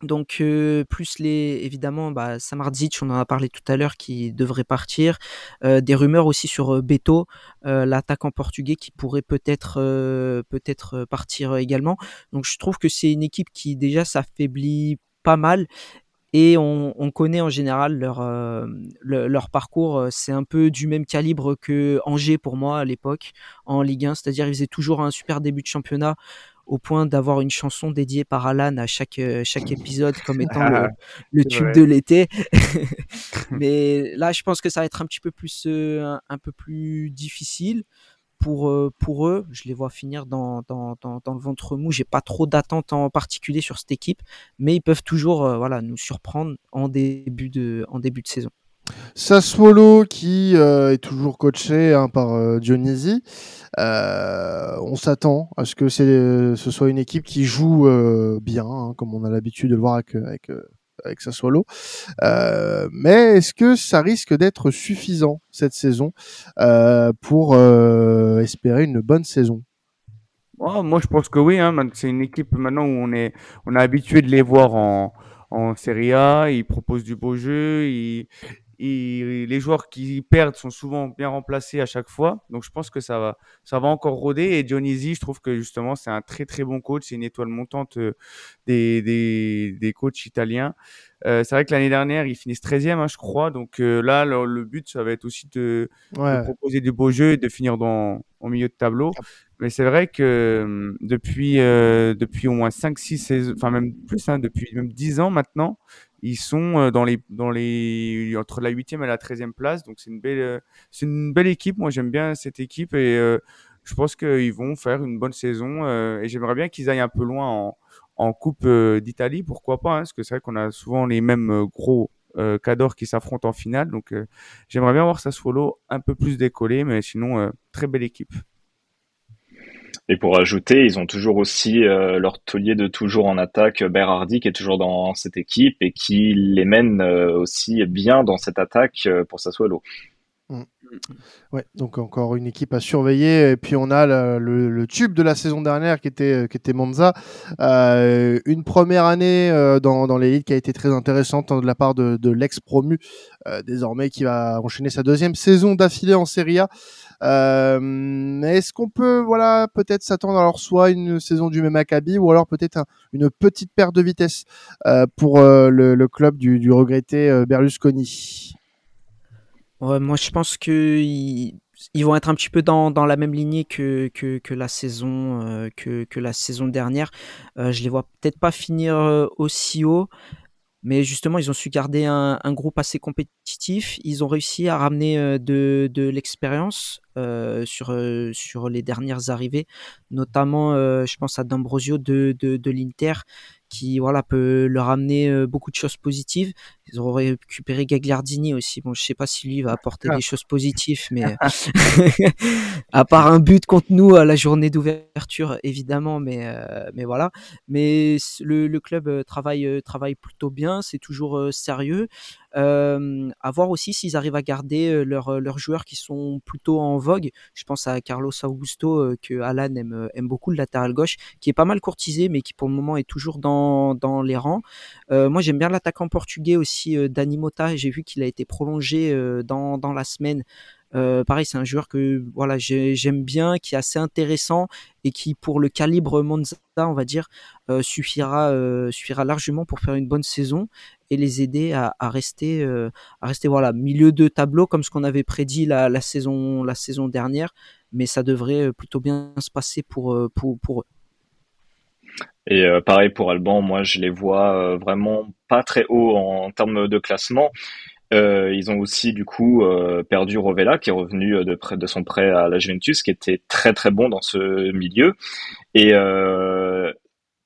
Donc euh, plus les évidemment bah, Samardzic, on en a parlé tout à l'heure, qui devrait partir. Euh, des rumeurs aussi sur euh, Beto, l'attaquant portugais, qui pourrait peut-être peut-être partir également. Donc je trouve que c'est une équipe qui déjà s'affaiblit pas mal. et on, on, connaît en général leur, euh, leur parcours. C'est un peu du même calibre que Angers pour moi à l'époque en Ligue 1, c'est-à-dire ils faisaient toujours un super début de championnat au point d'avoir une chanson dédiée par Alan à chaque, chaque épisode comme étant le, le tube de l'été. Mais là, je pense que ça va être un petit peu plus, un, un peu plus difficile pour, pour eux. Je les vois finir dans, dans, dans, dans le ventre mou. J'ai pas trop d'attentes en particulier sur cette équipe, mais ils peuvent toujours voilà, nous surprendre en début de, en début de saison. Sassuolo qui euh, est toujours coaché hein, par euh, Dionisi. Euh, on s'attend à ce que ce soit une équipe qui joue bien, hein, comme on a l'habitude de le voir avec, avec, Sassuolo. mais est-ce que ça risque d'être suffisant cette saison pour espérer une bonne saison? Oh, Moi, je pense que oui. Hein, c'est une équipe maintenant où on est, on est habitué de les voir en en Serie A, ils proposent du beau jeu, et les joueurs qui perdent sont souvent bien remplacés à chaque fois. Donc je pense que ça va, ça va encore rôder. Et Dionisi, je trouve que justement c'est un très très bon coach. C'est une étoile montante euh, des, des, des coachs italiens. Euh, c'est vrai que l'année dernière ils finissent 13e, hein, je crois. Donc euh, là le, but ça va être aussi de, de, proposer du beau jeu et de finir dans, au milieu de tableau. Mais c'est vrai que depuis depuis au moins 5 6 saisons, enfin même plus hein, depuis même 10 ans maintenant, ils sont euh, dans les, dans les, entre la 8e et la 13e place. Donc, c'est une belle, euh, c'est une belle équipe. Moi, j'aime bien cette équipe et euh, je pense qu'ils vont faire une bonne saison. et j'aimerais bien qu'ils aillent un peu loin en, en Coupe d'Italie. Pourquoi pas hein, Parce que c'est vrai qu'on a souvent les mêmes gros euh, cadors qui s'affrontent en finale. Donc, j'aimerais bien voir Sassuolo un peu plus décollé. Mais sinon, très belle équipe. Et pour ajouter, ils ont toujours aussi euh, leur taulier de toujours en attaque, Berardi, qui est toujours dans cette équipe et qui les mène euh, aussi bien dans cette attaque euh, pour Sassuolo. Mmh. Ouais, donc encore une équipe à surveiller. Et puis on a le, le, tube de la saison dernière qui était, qui était Monza. Euh, une première année euh, dans, dans l'élite qui a été très intéressante de la part de, de l'ex-promu, euh, désormais qui va enchaîner sa deuxième saison d'affilée en Serie A. Euh, Est-ce qu'on peut, voilà, peut-être s'attendre alors soit une saison du même Maccabi ou alors peut-être une petite perte de vitesse euh, pour le, le, club du, du regretté Berlusconi? Ouais, moi je pense que ils, vont être un petit peu dans, dans la même lignée que, que, la saison euh, que, que, la saison dernière. Euh, je les vois peut-être pas finir aussi haut, mais justement ils ont su garder un, un, groupe assez compétitif. Ils ont réussi à ramener de, de l'expérience euh, sur sur les dernières arrivées, notamment je pense à D'Ambrosio de, de l'Inter qui voilà peut leur amener euh, beaucoup de choses positives. Ils ont récupéré Gagliardini aussi. Bon, je sais pas si lui va apporter des choses positives, mais à part un but contre nous à la journée d'ouverture, évidemment, mais euh, mais voilà. Mais le, le club euh, travaille travaille plutôt bien. C'est toujours sérieux. Euh, à voir aussi s'ils arrivent à garder leurs leurs joueurs qui sont plutôt en vogue. Je pense à Carlos Augusto que Alan aime aime beaucoup le latéral gauche, qui est pas mal courtisé, mais qui pour le moment est toujours dans dans, les rangs. Euh, moi, j'aime bien l'attaquant portugais aussi, Dani Mota. J'ai vu qu'il a été prolongé dans, dans la semaine. Pareil, c'est un joueur que voilà j'aime bien, qui est assez intéressant et qui, pour le calibre Monza, on va dire, suffira suffira largement pour faire une bonne saison et les aider à, rester à rester voilà milieu de tableau comme ce qu'on avait prédit la, saison la saison dernière. Mais ça devrait plutôt bien se passer pour pour pour eux. Et euh, pareil pour Alban, moi je les vois euh, vraiment pas très haut en, termes de classement. Euh, ils ont aussi du coup perdu Rovella qui est revenu de, près de son prêt à la Juventus, qui était très très bon dans ce milieu. Et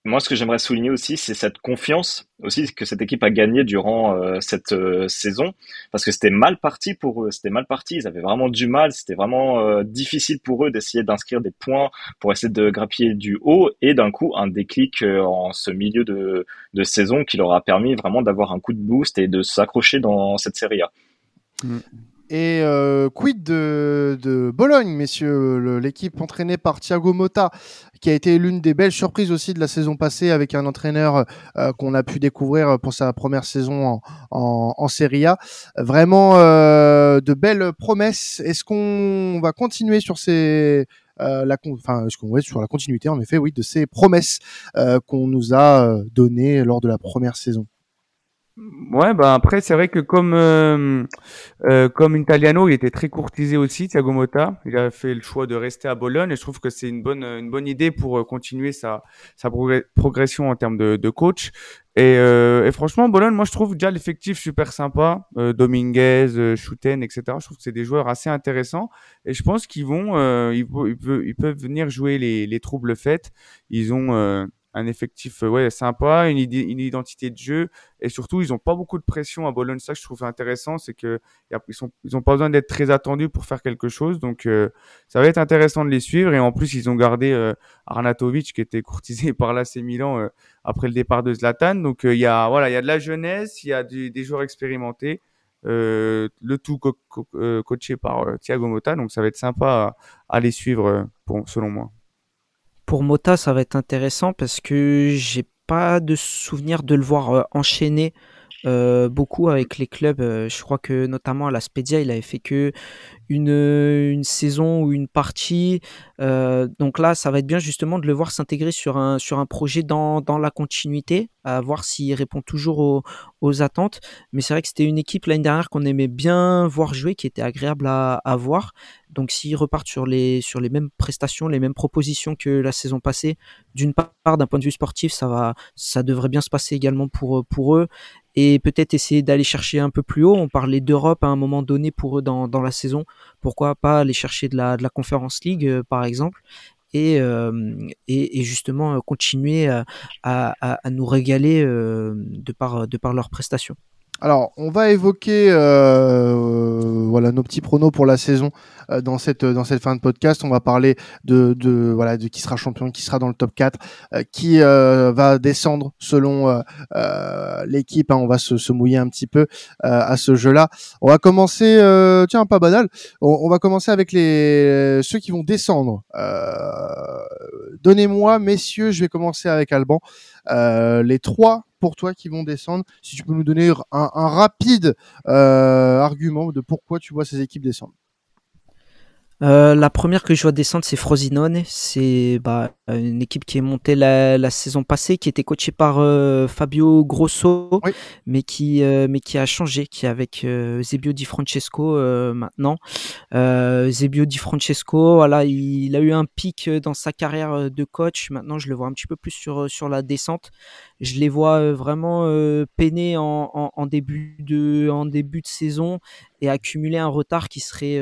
moi, ce que j'aimerais souligner aussi, c'est cette confiance aussi que cette équipe a gagné durant euh, cette euh, saison, parce que c'était mal parti pour eux, c'était mal parti, ils avaient vraiment du mal, c'était vraiment euh, difficile pour eux d'essayer d'inscrire des points pour essayer de grappiller du haut, et d'un coup un déclic en ce milieu de, de, saison qui leur a permis vraiment d'avoir un coup de boost et de s'accrocher dans cette série A. Mm. Et euh, quid de, de, Bologne, messieurs, l'équipe entraînée par Thiago Motta, qui a été l'une des belles surprises aussi de la saison passée avec un entraîneur euh, qu'on a pu découvrir pour sa première saison en, en, en Serie A. Vraiment euh, de belles promesses. Est-ce qu'on va continuer sur ces euh, la, enfin, ce qu'on voit sur la continuité, en effet, oui, de ces promesses euh, qu'on nous a données lors de la première saison? Ouais, bah après c'est vrai que comme euh, euh, comme Italiano, il était très courtisé aussi, Thiago Motta. Il a fait le choix de rester à Bologne et je trouve que c'est une bonne une bonne idée pour euh, continuer sa sa progression en termes de, de coach. Et, euh, et, franchement, Bologne, moi je trouve déjà l'effectif super sympa. Euh, Dominguez, euh, Schouten, etc. Je trouve que c'est des joueurs assez intéressants et je pense qu'ils vont ils, ils, peuvent, ils peuvent venir jouer les les troubles faites. Ils ont un effectif euh, ouais sympa, une, une identité de jeu et surtout ils ont pas beaucoup de pression à Bologne. Ça je trouve intéressant, c'est que ils sont ils ont pas besoin d'être très attendus pour faire quelque chose. Donc euh, ça va être intéressant de les suivre et en plus ils ont gardé euh, Arnatovic qui était courtisé par l'AC Milan après le départ de Zlatan. Donc il y a voilà il y a de la jeunesse, il y a des joueurs expérimentés. le tout coaché par Thiago Motta, donc ça va être sympa à, à les suivre selon moi pour Mota, ça va être intéressant parce que j'ai pas de souvenir de le voir euh, enchaîner euh, beaucoup avec les clubs. Euh, je crois que notamment à la Spedia, il avait fait que une, une saison ou une partie. donc là, ça va être bien justement de le voir s'intégrer sur un, sur un projet dans, dans la continuité, à voir s'il répond toujours aux, aux attentes. Mais c'est vrai que c'était une équipe l'année dernière qu'on aimait bien voir jouer, qui était agréable à, à voir. Donc s'ils repartent sur les, sur les mêmes prestations, les mêmes propositions que la saison passée, d'une part d'un point de vue sportif, ça va, ça devrait bien se passer également pour, pour eux. Et peut-être essayer d'aller chercher un peu plus haut. On parlait d'Europe à un moment donné pour eux dans, dans la saison. Pourquoi pas aller chercher de la, de la Conference League, euh, par exemple. Et, euh, et, et, justement euh, continuer à, à, à, nous régaler de, par, de par leurs prestations. Alors, on va évoquer euh, voilà nos petits pronos pour la saison euh, dans cette dans cette fin de podcast. On va parler de, voilà qui sera champion, qui sera dans le top 4, euh, qui va descendre selon l'équipe. Hein. on va se, mouiller un petit peu à ce jeu-là. On va commencer, tiens pas banal. On, on, va commencer avec les ceux qui vont descendre. Donnez-moi, messieurs, je vais commencer avec Alban. les trois pour toi qui vont descendre. Si tu peux nous donner un, rapide euh, argument de pourquoi tu vois ces équipes descendre. Euh, la première que je vois descendre, c'est Frosinone. C'est bah, une équipe qui est montée la, saison passée, qui était coachée par euh, Fabio Grosso, mais qui euh, mais qui a changé, qui est avec Zebio Di Francesco maintenant. Zebio Di Francesco, voilà, il, a eu un pic dans sa carrière de coach. Maintenant, je le vois un petit peu plus sur sur la descente. Je les vois vraiment peiner en, en, début de en début de saison et accumuler un retard qui serait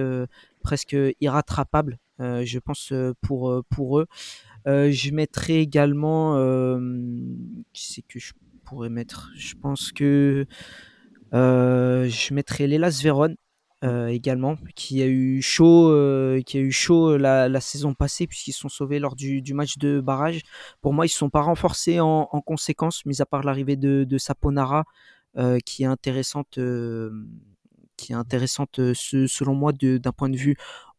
presque irrattrapable, euh, je pense, euh, pour, euh, pour eux. je mettrai également, qui que je pourrais mettre? Je pense que je mettrai l'Elas Véron également, qui a eu chaud, qui a eu chaud la, saison passée puisqu'ils sont sauvés lors du, match de barrage. Pour moi, ils ne sont pas renforcés en, conséquence, mis à part l'arrivée de, de Saponara, qui est intéressante qui est intéressante euh, selon moi d'un point de vue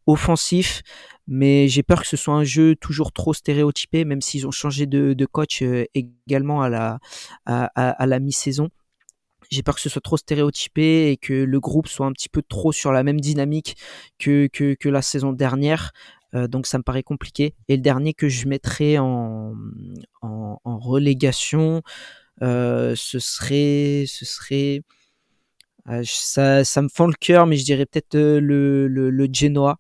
offensif, mais j'ai peur que ce soit un jeu toujours trop stéréotypé, même s'ils ont changé de, coach euh, également à la, à, la mi-saison. J'ai peur que ce soit trop stéréotypé et que le groupe soit un petit peu trop sur la même dynamique que, que, la saison dernière. Euh, donc ça me paraît compliqué. Et le dernier que je mettrais en, en, relégation, ce serait, ce serait ça, ça me fend le cœur, mais je dirais peut-être euh, le, le, le Genoa.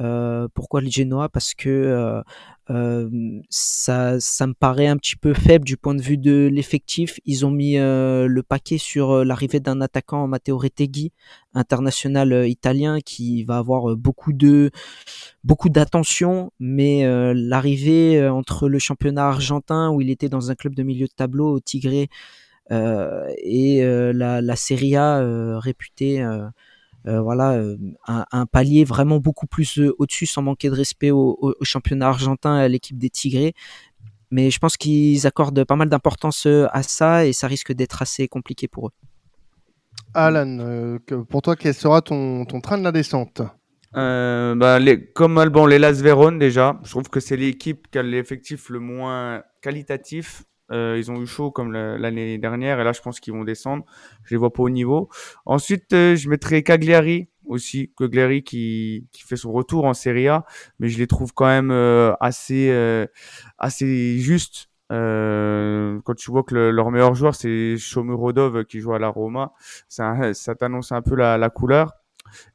Euh, pourquoi le Genoa? Parce que euh, euh, ça, ça me paraît un petit peu faible du point de vue de l'effectif. Ils ont mis le paquet sur l'arrivée d'un attaquant, Matteo Retegui, international italien, qui va avoir beaucoup de beaucoup d'attention, mais l'arrivée entre le championnat argentin où il était dans un club de milieu de tableau au Tigre euh, et euh, la, la Serie A euh, réputée voilà un, palier vraiment beaucoup plus au-dessus sans manquer de respect au, championnat argentin à l'équipe des Tigrés mais je pense qu'ils accordent pas mal d'importance à ça et ça risque d'être assez compliqué pour eux. Alan, pour toi, quel sera ton, ton train de la descente? Bah, les, Comme Alban, les Las Véron déjà, je trouve que c'est l'équipe qui a l'effectif le moins qualitatif euh, ils ont eu chaud comme l'année dernière et là je pense qu'ils vont descendre. Je les vois pas au niveau. Ensuite, euh, je mettrai Cagliari aussi, Cagliari qui, qui fait son retour en Serie A, mais je les trouve quand même euh, assez assez juste Euh, quand tu vois que leur meilleur joueur c'est Shomurodov qui joue à la Roma, ça, ça t'annonce un peu la, la, couleur.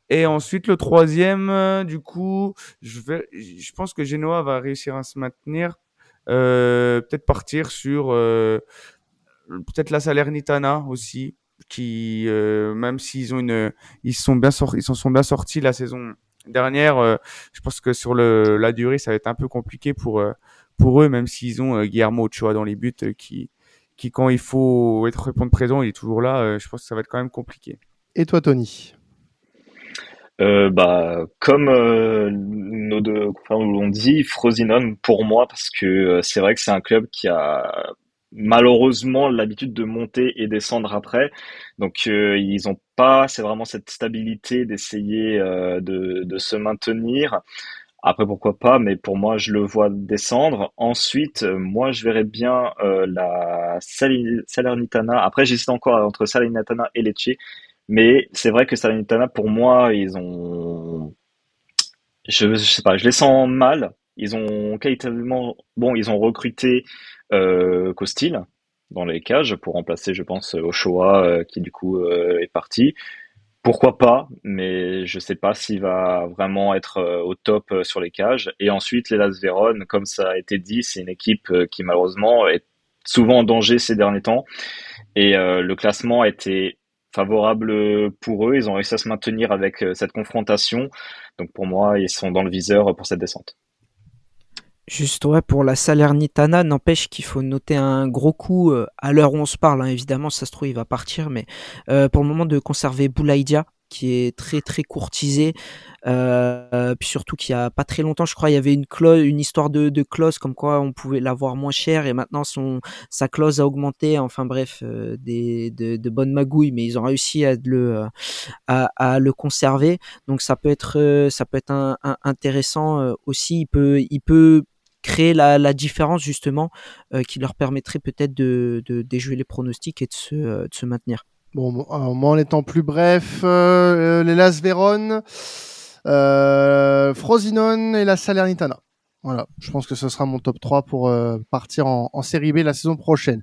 Et ensuite le troisième, euh, du coup, je vais, je pense que Genoa va réussir à se maintenir, euh, peut-être partir sur euh, peut-être la Salernitana aussi, qui euh, même s'ils ont une, ils sont bien sortis, ils s'en sont bien sortis la saison dernière. je pense que sur la durée, ça va être un peu compliqué pour pour eux, même s'ils ont euh, Guillermo Ochoa dans les buts, euh, qui, qui quand il faut être répondre présent, il est toujours là. Euh, je pense que ça va être quand même compliqué. Et toi, Tony? Euh, bah, comme euh, nos deux confrères l'ont dit, Frosinone pour moi, parce que c'est vrai que c'est un club qui a malheureusement l'habitude de monter et descendre après. Donc euh, ils n'ont pas, c'est vraiment cette stabilité d'essayer de, de, se maintenir. Après, pourquoi pas, mais pour moi, je le vois descendre. Ensuite, euh, moi, je verrais bien euh, la Salernitana. Après, j'hésite encore entre Salernitana et Lecce. Mais c'est vrai que Salernitana, pour moi, ils ont... Je, je sais pas, je les sens mal. Ils ont qualitativement... Bon, ils ont recruté euh, Costil dans les cages pour remplacer, je pense, Ochoa, euh, qui du coup euh, est parti. Pourquoi pas, mais je sais pas s'il va vraiment être euh, au top sur les cages. Et ensuite, les Las Véron, comme ça a été dit, c'est une équipe qui malheureusement est souvent en danger ces derniers temps. Et le classement a été favorable pour eux. Ils ont réussi à se maintenir avec cette confrontation. Donc pour moi, ils sont dans le viseur pour cette descente. Juste pour la Salernitana, n'empêche qu'il faut noter un gros coup à l'heure où on se parle. Hein, évidemment, ça se trouve il va partir, mais euh, pour le moment de conserver Boulaïdia, qui est très très courtisé, euh, puis surtout qu'il y a pas très longtemps, je crois, il y avait une clause, une histoire de, de clause comme quoi on pouvait l'avoir moins cher, et maintenant son sa clause a augmenté. Enfin bref, euh, des de, bonnes magouilles, mais ils ont réussi à le à, à le conserver. Donc ça peut être ça peut être intéressant aussi. Il peut il peut créer la, la différence justement euh, qui leur permettrait peut-être de, de déjouer les pronostics et de se, euh, de se maintenir. Bon, moi en étant plus bref, euh, les Las Véron, euh, Frosinone et la Salernitana. Voilà, je pense que ce sera mon top 3 pour euh, partir en, en, série B la saison prochaine.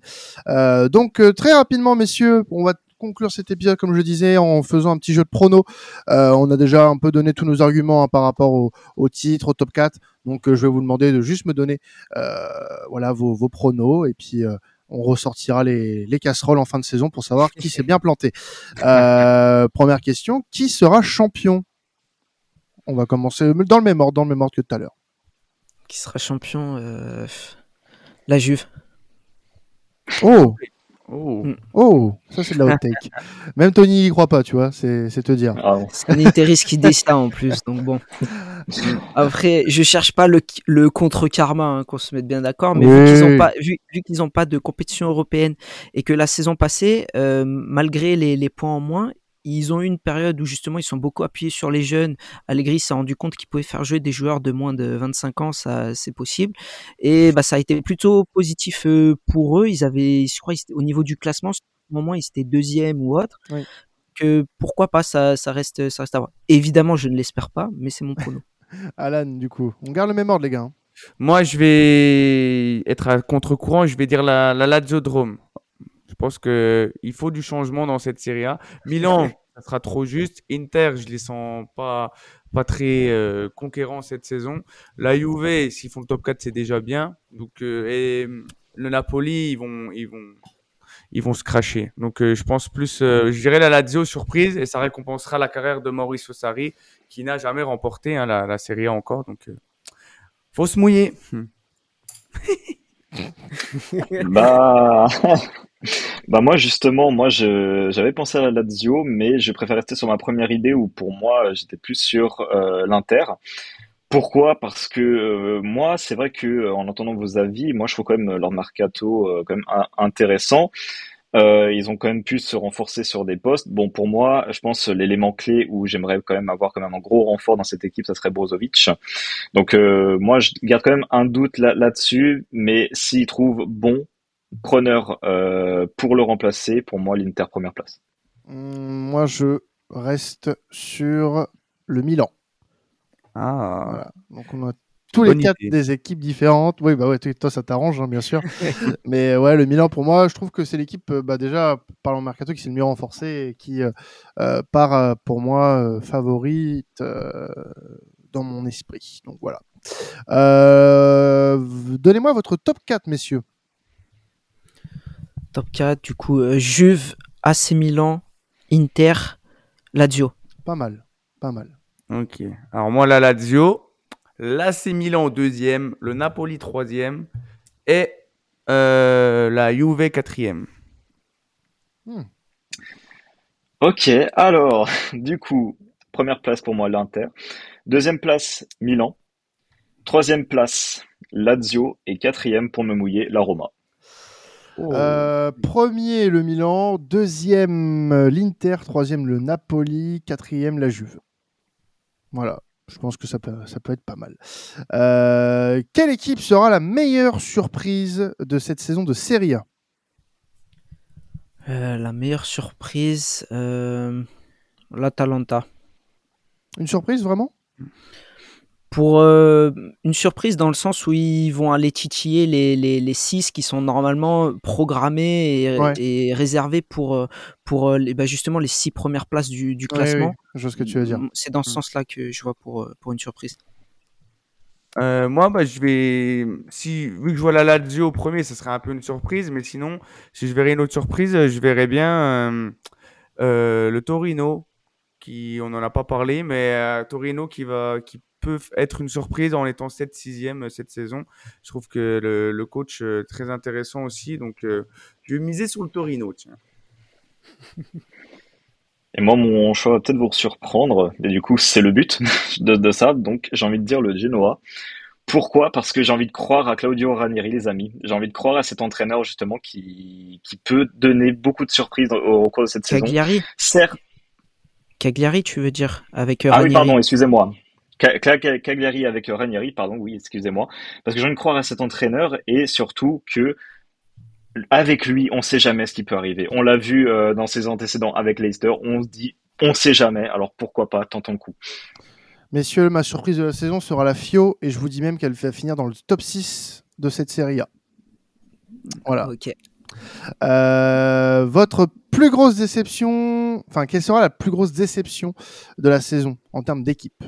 Euh, donc très rapidement, messieurs, on va conclure cet épisode, comme je disais, en faisant un petit jeu de prono. Euh, on a déjà un peu donné tous nos arguments hein, par rapport au, au, titre, au top 4. Donc, euh, je vais vous demander de juste me donner euh, voilà vos, vos, pronos et puis euh, on ressortira les, les, casseroles en fin de saison pour savoir qui s'est bien planté. Euh, première question, qui sera champion? On va commencer dans le même ordre, dans le même ordre que tout à l'heure. Qui sera champion La Juve. Oh Oh. Oh, ça c'est de la hot take. Même Tony y croit pas, tu vois, c'est te dire. Ah c'est un qui dit ça en plus, donc bon. Après, je cherche pas le, le contre-karma, hein, qu'on se mette bien d'accord, mais oui. vu qu'ils ont pas, vu, vu qu'ils ont pas de compétition européenne et que la saison passée, euh, malgré les, les points en moins, ils ont eu une période où justement ils sont beaucoup appuyés sur les jeunes. Allegri s'est rendu compte qu'il pouvait faire jouer des joueurs de moins de 25 ans, ça c'est possible. Et bah ça a été plutôt positif euh, pour eux. Ils avaient, je crois, au niveau du classement, au moment ils étaient deuxième ou autre. Oui. Que pourquoi pas, ça, ça reste, ça reste à voir. Évidemment, je ne l'espère pas, mais c'est mon prono. Alan, du coup, on garde le même ordre, les gars. hein. Moi, je vais être à contre-courant. Je vais dire la, la Lazio Drome. Je pense que il faut du changement dans cette série A. Milan, ça sera trop juste. Inter, je les sens pas pas très euh, conquérants cette saison. La Juve, s'ils font le top 4, c'est déjà bien. Donc euh, et le Napoli, ils vont ils vont ils vont se cracher. Donc euh, je pense plus je dirais la Lazio surprise et ça récompensera la carrière de Mauricio Sarri qui n'a jamais remporté hein, la, Serie A encore. Donc faut se mouiller. bah bah moi justement, moi j'avais pensé à la Lazio, mais je préfère rester sur ma première idée où pour moi j'étais plus sur euh, l'Inter. Pourquoi? Parce que euh, moi c'est vrai que euh, en entendant vos avis, moi je trouve quand même leur mercato euh, quand même intéressant. Ils ont quand même pu se renforcer sur des postes. Bon pour moi, je pense l'élément clé où j'aimerais quand même avoir quand même un gros renfort dans cette équipe, ça serait Brozovic. Donc moi je garde quand même un doute là là-dessus, mais s'ils trouvent bon preneur euh, pour le remplacer, pour moi, l'Inter première place. Mmh, moi, je reste sur le Milan. Ah. Voilà. Donc on a tous les quatre idée. des équipes différentes. Oui, bah ouais, toi, toi, ça t'arrange, hein, bien sûr. Mais ouais, le Milan, pour moi, je trouve que c'est l'équipe, euh, bah, déjà, parlons mercato, qui s'est le mieux renforcée et qui euh, euh, part, euh, pour moi, euh, favorite euh, dans mon esprit. Donc voilà. Euh, Donnez-moi votre top 4, messieurs. Top 4, du coup, euh, Juve, AC Milan, Inter, Lazio. Pas mal, pas mal. Ok. Alors moi, la Lazio, l'AC Milan au deuxième, le Napoli troisième et euh, la Juve quatrième. Ok, alors, du coup, première place pour moi, l'Inter. Deuxième place, Milan. Troisième place, Lazio. Et quatrième, pour me mouiller, la Roma. Oh. Euh, premier, le Milan. Deuxième, l'Inter. Troisième, le Napoli. Quatrième, la Juve. Voilà. Je pense que ça peut, ça peut être pas mal. Euh, quelle équipe sera la meilleure surprise de cette saison de Serie A? Euh, la meilleure surprise, euh, l'Atalanta. Une surprise, vraiment? Pour euh, une surprise dans le sens où ils vont aller titiller les, les, les six qui sont normalement programmés et, Ouais. et réservés pour, euh, pour euh, les, bah, justement les six premières places du, classement. oui, je vois ce que tu veux dire. C'est dans ce Mm. sens-là que je vois pour, pour une surprise. Euh, moi, bah, je vais. Si, vu que je vois la Lazio au premier, ça serait un peu une surprise. Mais sinon, si je verrais une autre surprise, je verrais bien euh, euh, le Torino, qui on n'en a pas parlé, mais euh, Torino qui va, qui peut être une surprise en étant 7 6e cette saison. Je trouve que le, le coach euh, très intéressant aussi. Donc, euh, je vais miser sur le Torino. Tiens. Et moi, mon choix va peut-être vous surprendre, et du coup, c'est le but de, de ça. Donc, j'ai envie de dire le Genoa. Pourquoi? Parce que j'ai envie de croire à Claudio Ranieri, les amis. J'ai envie de croire à cet entraîneur, justement, qui, qui peut donner beaucoup de surprises au, au cours de cette saison. Cagliari, Certes, Cagliari, tu veux dire, avec euh, ah oui, Ranieri. pardon, excusez-moi. Ca- Ca- Ca- Cagliari avec Ranieri, pardon, oui, excusez-moi. Parce que j'ai envie de croire à cet entraîneur et surtout que avec lui, on sait jamais ce qui peut arriver. On l'a vu euh, dans ses antécédents avec Leicester, on se dit, on sait jamais, alors pourquoi pas, tentons le coup. Messieurs, ma surprise de la saison sera la Fio et je vous dis même qu'elle va finir dans le top 6 de cette Serie A. Voilà. Ok. Euh, votre plus grosse déception, enfin, quelle sera la plus grosse déception de la saison en termes d'équipe?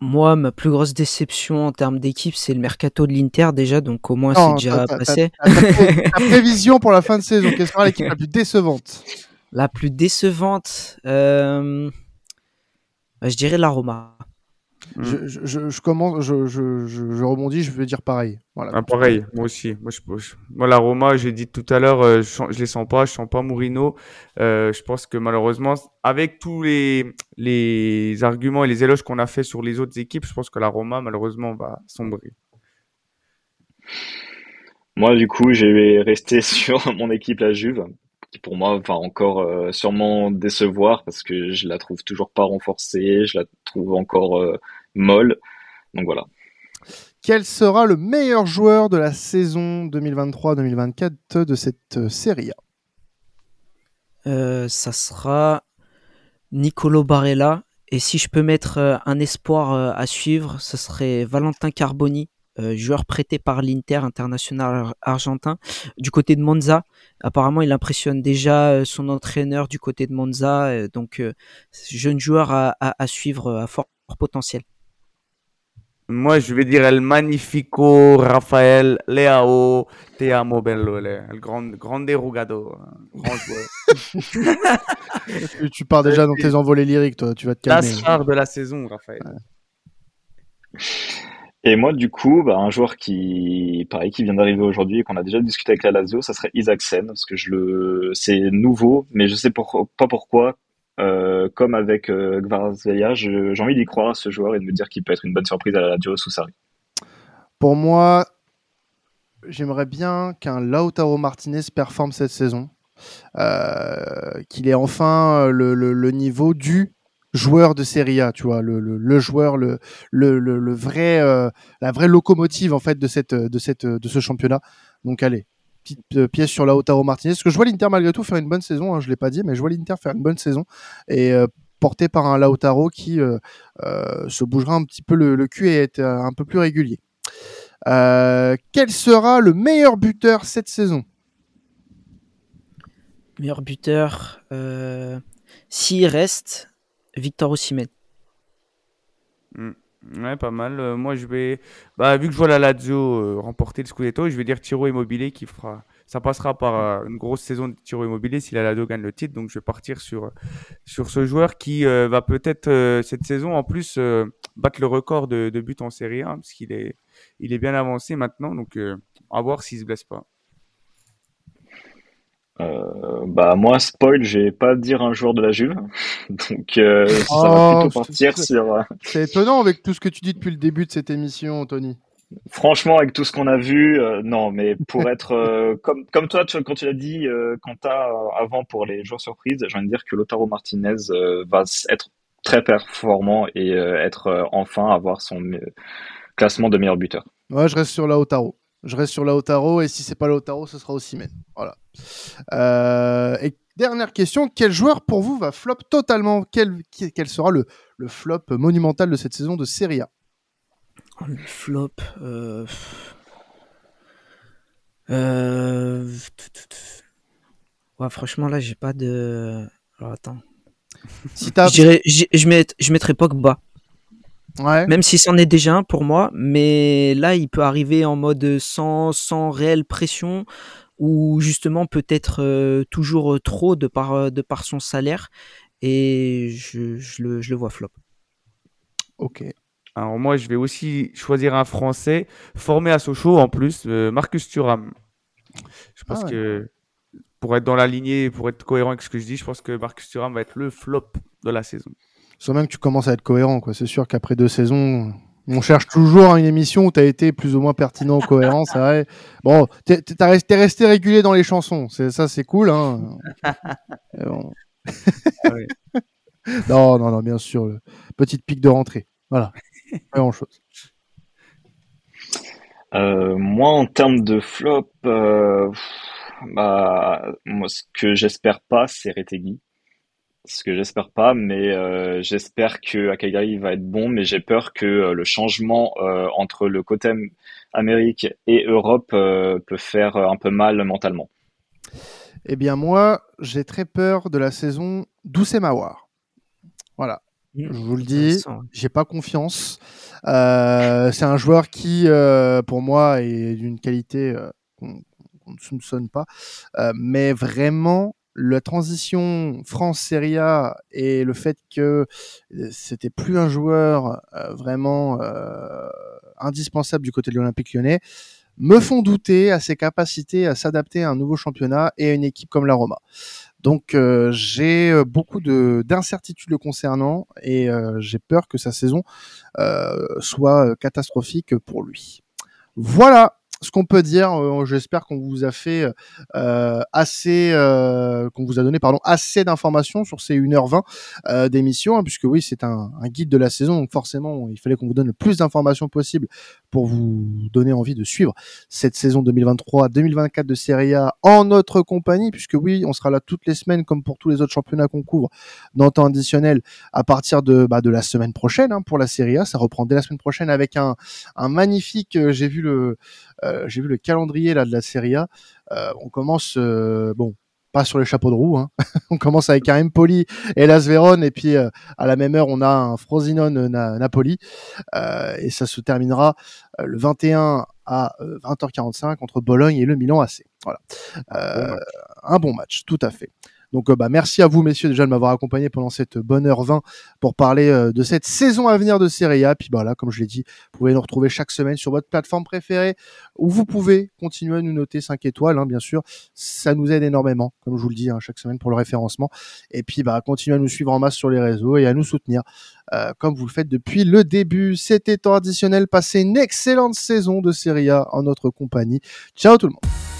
Moi, ma plus grosse déception en termes d'équipe, c'est le mercato de l'Inter déjà, donc au moins c'est déjà passé. Ta prévision pour la fin de saison, quelle sera l'équipe la plus décevante? La plus décevante, euh, bah, je dirais la Roma. Je, je- je- je commence, je, je- je- je rebondis, je veux dire pareil. Voilà. Ah, pareil, moi aussi. Moi, je, je- moi, la Roma, j'ai dit tout à l'heure, euh, je, je les sens pas, je sens pas Mourinho. Euh, je pense que malheureusement, avec tous les, les arguments et les éloges qu'on a fait sur les autres équipes, je pense que la Roma, malheureusement, va sombrer. Moi, du coup, je vais rester sur mon équipe, la Juve, qui pour moi va encore euh, sûrement décevoir parce que je la trouve toujours pas renforcée, je la trouve encore euh, molle. Donc voilà. Quel sera le meilleur joueur de la saison 2023-2024 de cette euh, Serie A? Euh, ça sera Nicolo Barella. Et si je peux mettre un espoir à suivre, ce serait Valentin Carboni, euh, joueur prêté par l'Inter international ar- argentin, du côté de Monza. Apparemment, il impressionne déjà euh, son entraîneur du côté de Monza. euh, donc, euh, jeune joueur à, à- à suivre à fort potentiel. Moi, je vais dire El Magnifico, Rafael, Leao, Te amo bello, le, el grande, rugado, grand joueur. tu, tu pars déjà dans tes envolées lyriques, toi, tu vas te La calmer. star de la saison, Raphaël. Et moi, du coup, bah, un joueur qui, pareil, vient d'arriver aujourd'hui et qu'on a déjà discuté avec la Lazio, ça serait Isaacsen, parce que je le, c'est nouveau, mais je sais pas pourquoi. Euh, comme avec euh, j'ai envie d'y croire à ce joueur et de me dire qu'il peut être une bonne surprise à la Lazio sous Sarri. Pour moi, j'aimerais bien qu'un Lautaro Martinez performe cette saison. Euh, qu'il ait enfin euh, le niveau du joueur de Serie A, tu vois, le, le- joueur, le, le, le- vrai, euh, la vraie locomotive en fait de cette, de cette, de ce championnat. Donc allez, petite euh, pièce sur Lautaro Martinez. Parce que je vois l'Inter malgré tout faire une bonne saison. Hein, je l'ai pas dit, mais je vois l'Inter faire une bonne saison. Et euh, porté par un Lautaro qui se bougera un petit peu le, le cul et est un peu plus régulier. quel sera le meilleur buteur cette saison? Meilleur buteur, s'il reste, Victor Osimhen. Hmm. Ouais, pas mal. Euh, moi, je vais, bah, vu que je vois la Lazio euh, remporter le Scudetto, je vais dire Tiro Immobilier qui fera. Ça passera par euh, une grosse saison de Tiro Immobilier si la Lazio gagne le titre. Donc, je vais partir sur sur ce joueur qui va peut-être cette saison en plus battre le record de, de buts en Serie A parce qu'il est il est bien avancé maintenant. Donc, à voir s'il se blesse pas. Euh, bah moi spoil, je vais pas dire un joueur de la Juve, donc euh, ça va oh, plutôt partir sur. Euh, c'est étonnant avec tout ce que tu dis depuis le début de cette émission, Tony. Franchement, avec tout ce qu'on a vu, non, mais pour être comme comme toi, tu, quand tu l'as dit, quand t'as avant pour les joueurs surprises, j'ai envie de dire que Lotaro Martinez va être très performant et être enfin avoir son classement de meilleur buteur. Ouais, je reste sur Lautaro. Je reste sur Lautaro et si c'est pas Lautaro, ce sera aussi Men. Voilà. Euh, et dernière question, quel joueur pour vous va flop totalement? Quel, quel sera le, le, flop monumental de cette saison de Serie A? Oh, Le flop. Euh... Euh... Ouais, franchement, là, j'ai pas de. Alors, attends. Si je, dirais, je, je mettrais Pogba. Même si c'en est déjà un pour moi, mais là, il peut arriver en mode sans, sans réelle pression ou justement peut-être euh, toujours trop de par, euh, de par son salaire et je, je, le, je le vois flop. Ok. Alors moi, je vais aussi choisir un Français formé à Sochaux en plus, euh, Marcus Thuram. Je pense ah que pour être dans la lignée, pour être cohérent avec ce que je dis, je pense que Marcus Thuram va être le flop de la saison. Sans même que tu commences à être cohérent, quoi. C'est sûr qu'après deux saisons, on cherche toujours une émission où tu as été plus ou moins pertinent, cohérent, c'est vrai. Bon, t'es resté, resté régulier dans les chansons, c'est ça, c'est cool. Hein. non, non, non, bien sûr. Petite pique de rentrée. Voilà. Pas grand chose. Euh, moi, en termes de flop, euh, bah, moi, ce que j'espère pas, c'est Retegui ce que j'espère pas, mais euh, j'espère que Akagari va être bon, mais j'ai peur que euh, le changement euh, entre le côté Amérique et Europe peut faire un peu mal mentalement. Eh bien moi, j'ai très peur de la saison d'Oussemawar. Voilà. Mmh. Je vous le dis, j'ai pas confiance. c'est un joueur qui, pour moi, est d'une qualité qu'on ne soupçonne pas, mais vraiment la transition France-Serie A et le fait que euh, c'était plus un joueur euh, vraiment euh, indispensable du côté de l'Olympique lyonnais me font douter à ses capacités à s'adapter à un nouveau championnat et à une équipe comme la Roma. Donc j'ai beaucoup d'incertitudes le concernant et j'ai peur que sa saison soit catastrophique pour lui. Voilà, ce qu'on peut dire, euh, j'espère qu'on vous a fait euh, assez, euh, qu'on vous a donné pardon assez d'informations sur ces 1h20 d'émission, hein, puisque oui, c'est un, guide de la saison, donc forcément, il fallait qu'on vous donne le plus d'informations possible pour vous donner envie de suivre cette saison 2023-2024 de Serie A en notre compagnie, puisque oui, on sera là toutes les semaines comme pour tous les autres championnats qu'on couvre dans temps additionnel à partir de bah, la semaine prochaine hein, pour la Serie A. Ça reprend dès la semaine prochaine avec un, un magnifique, j'ai vu le j'ai vu le calendrier là de la Serie A. Euh, on commence, euh, bon, pas sur les chapeaux de roue. Hein. on commence avec un Empoli et Las Vérone et puis à la même heure on a un Frosinone Napoli et ça se terminera le 21 à 20h45 entre Bologne et le Milan AC. Voilà, un bon match, tout à fait. Donc euh, bah, merci à vous messieurs déjà de m'avoir accompagné pendant cette bonne heure 20 pour parler euh, de cette saison à venir de Serie A. Puis bah là, comme je l'ai dit, vous pouvez nous retrouver chaque semaine sur votre plateforme préférée où vous pouvez continuer à nous noter 5 étoiles, hein, bien sûr. Ça nous aide énormément, comme je vous le dis, hein, chaque semaine pour le référencement. Et puis bah continuez à nous suivre en masse sur les réseaux et à nous soutenir euh, comme vous le faites depuis le début. C'était temps additionnel. Passez une excellente saison de Serie A en notre compagnie. Ciao tout le monde.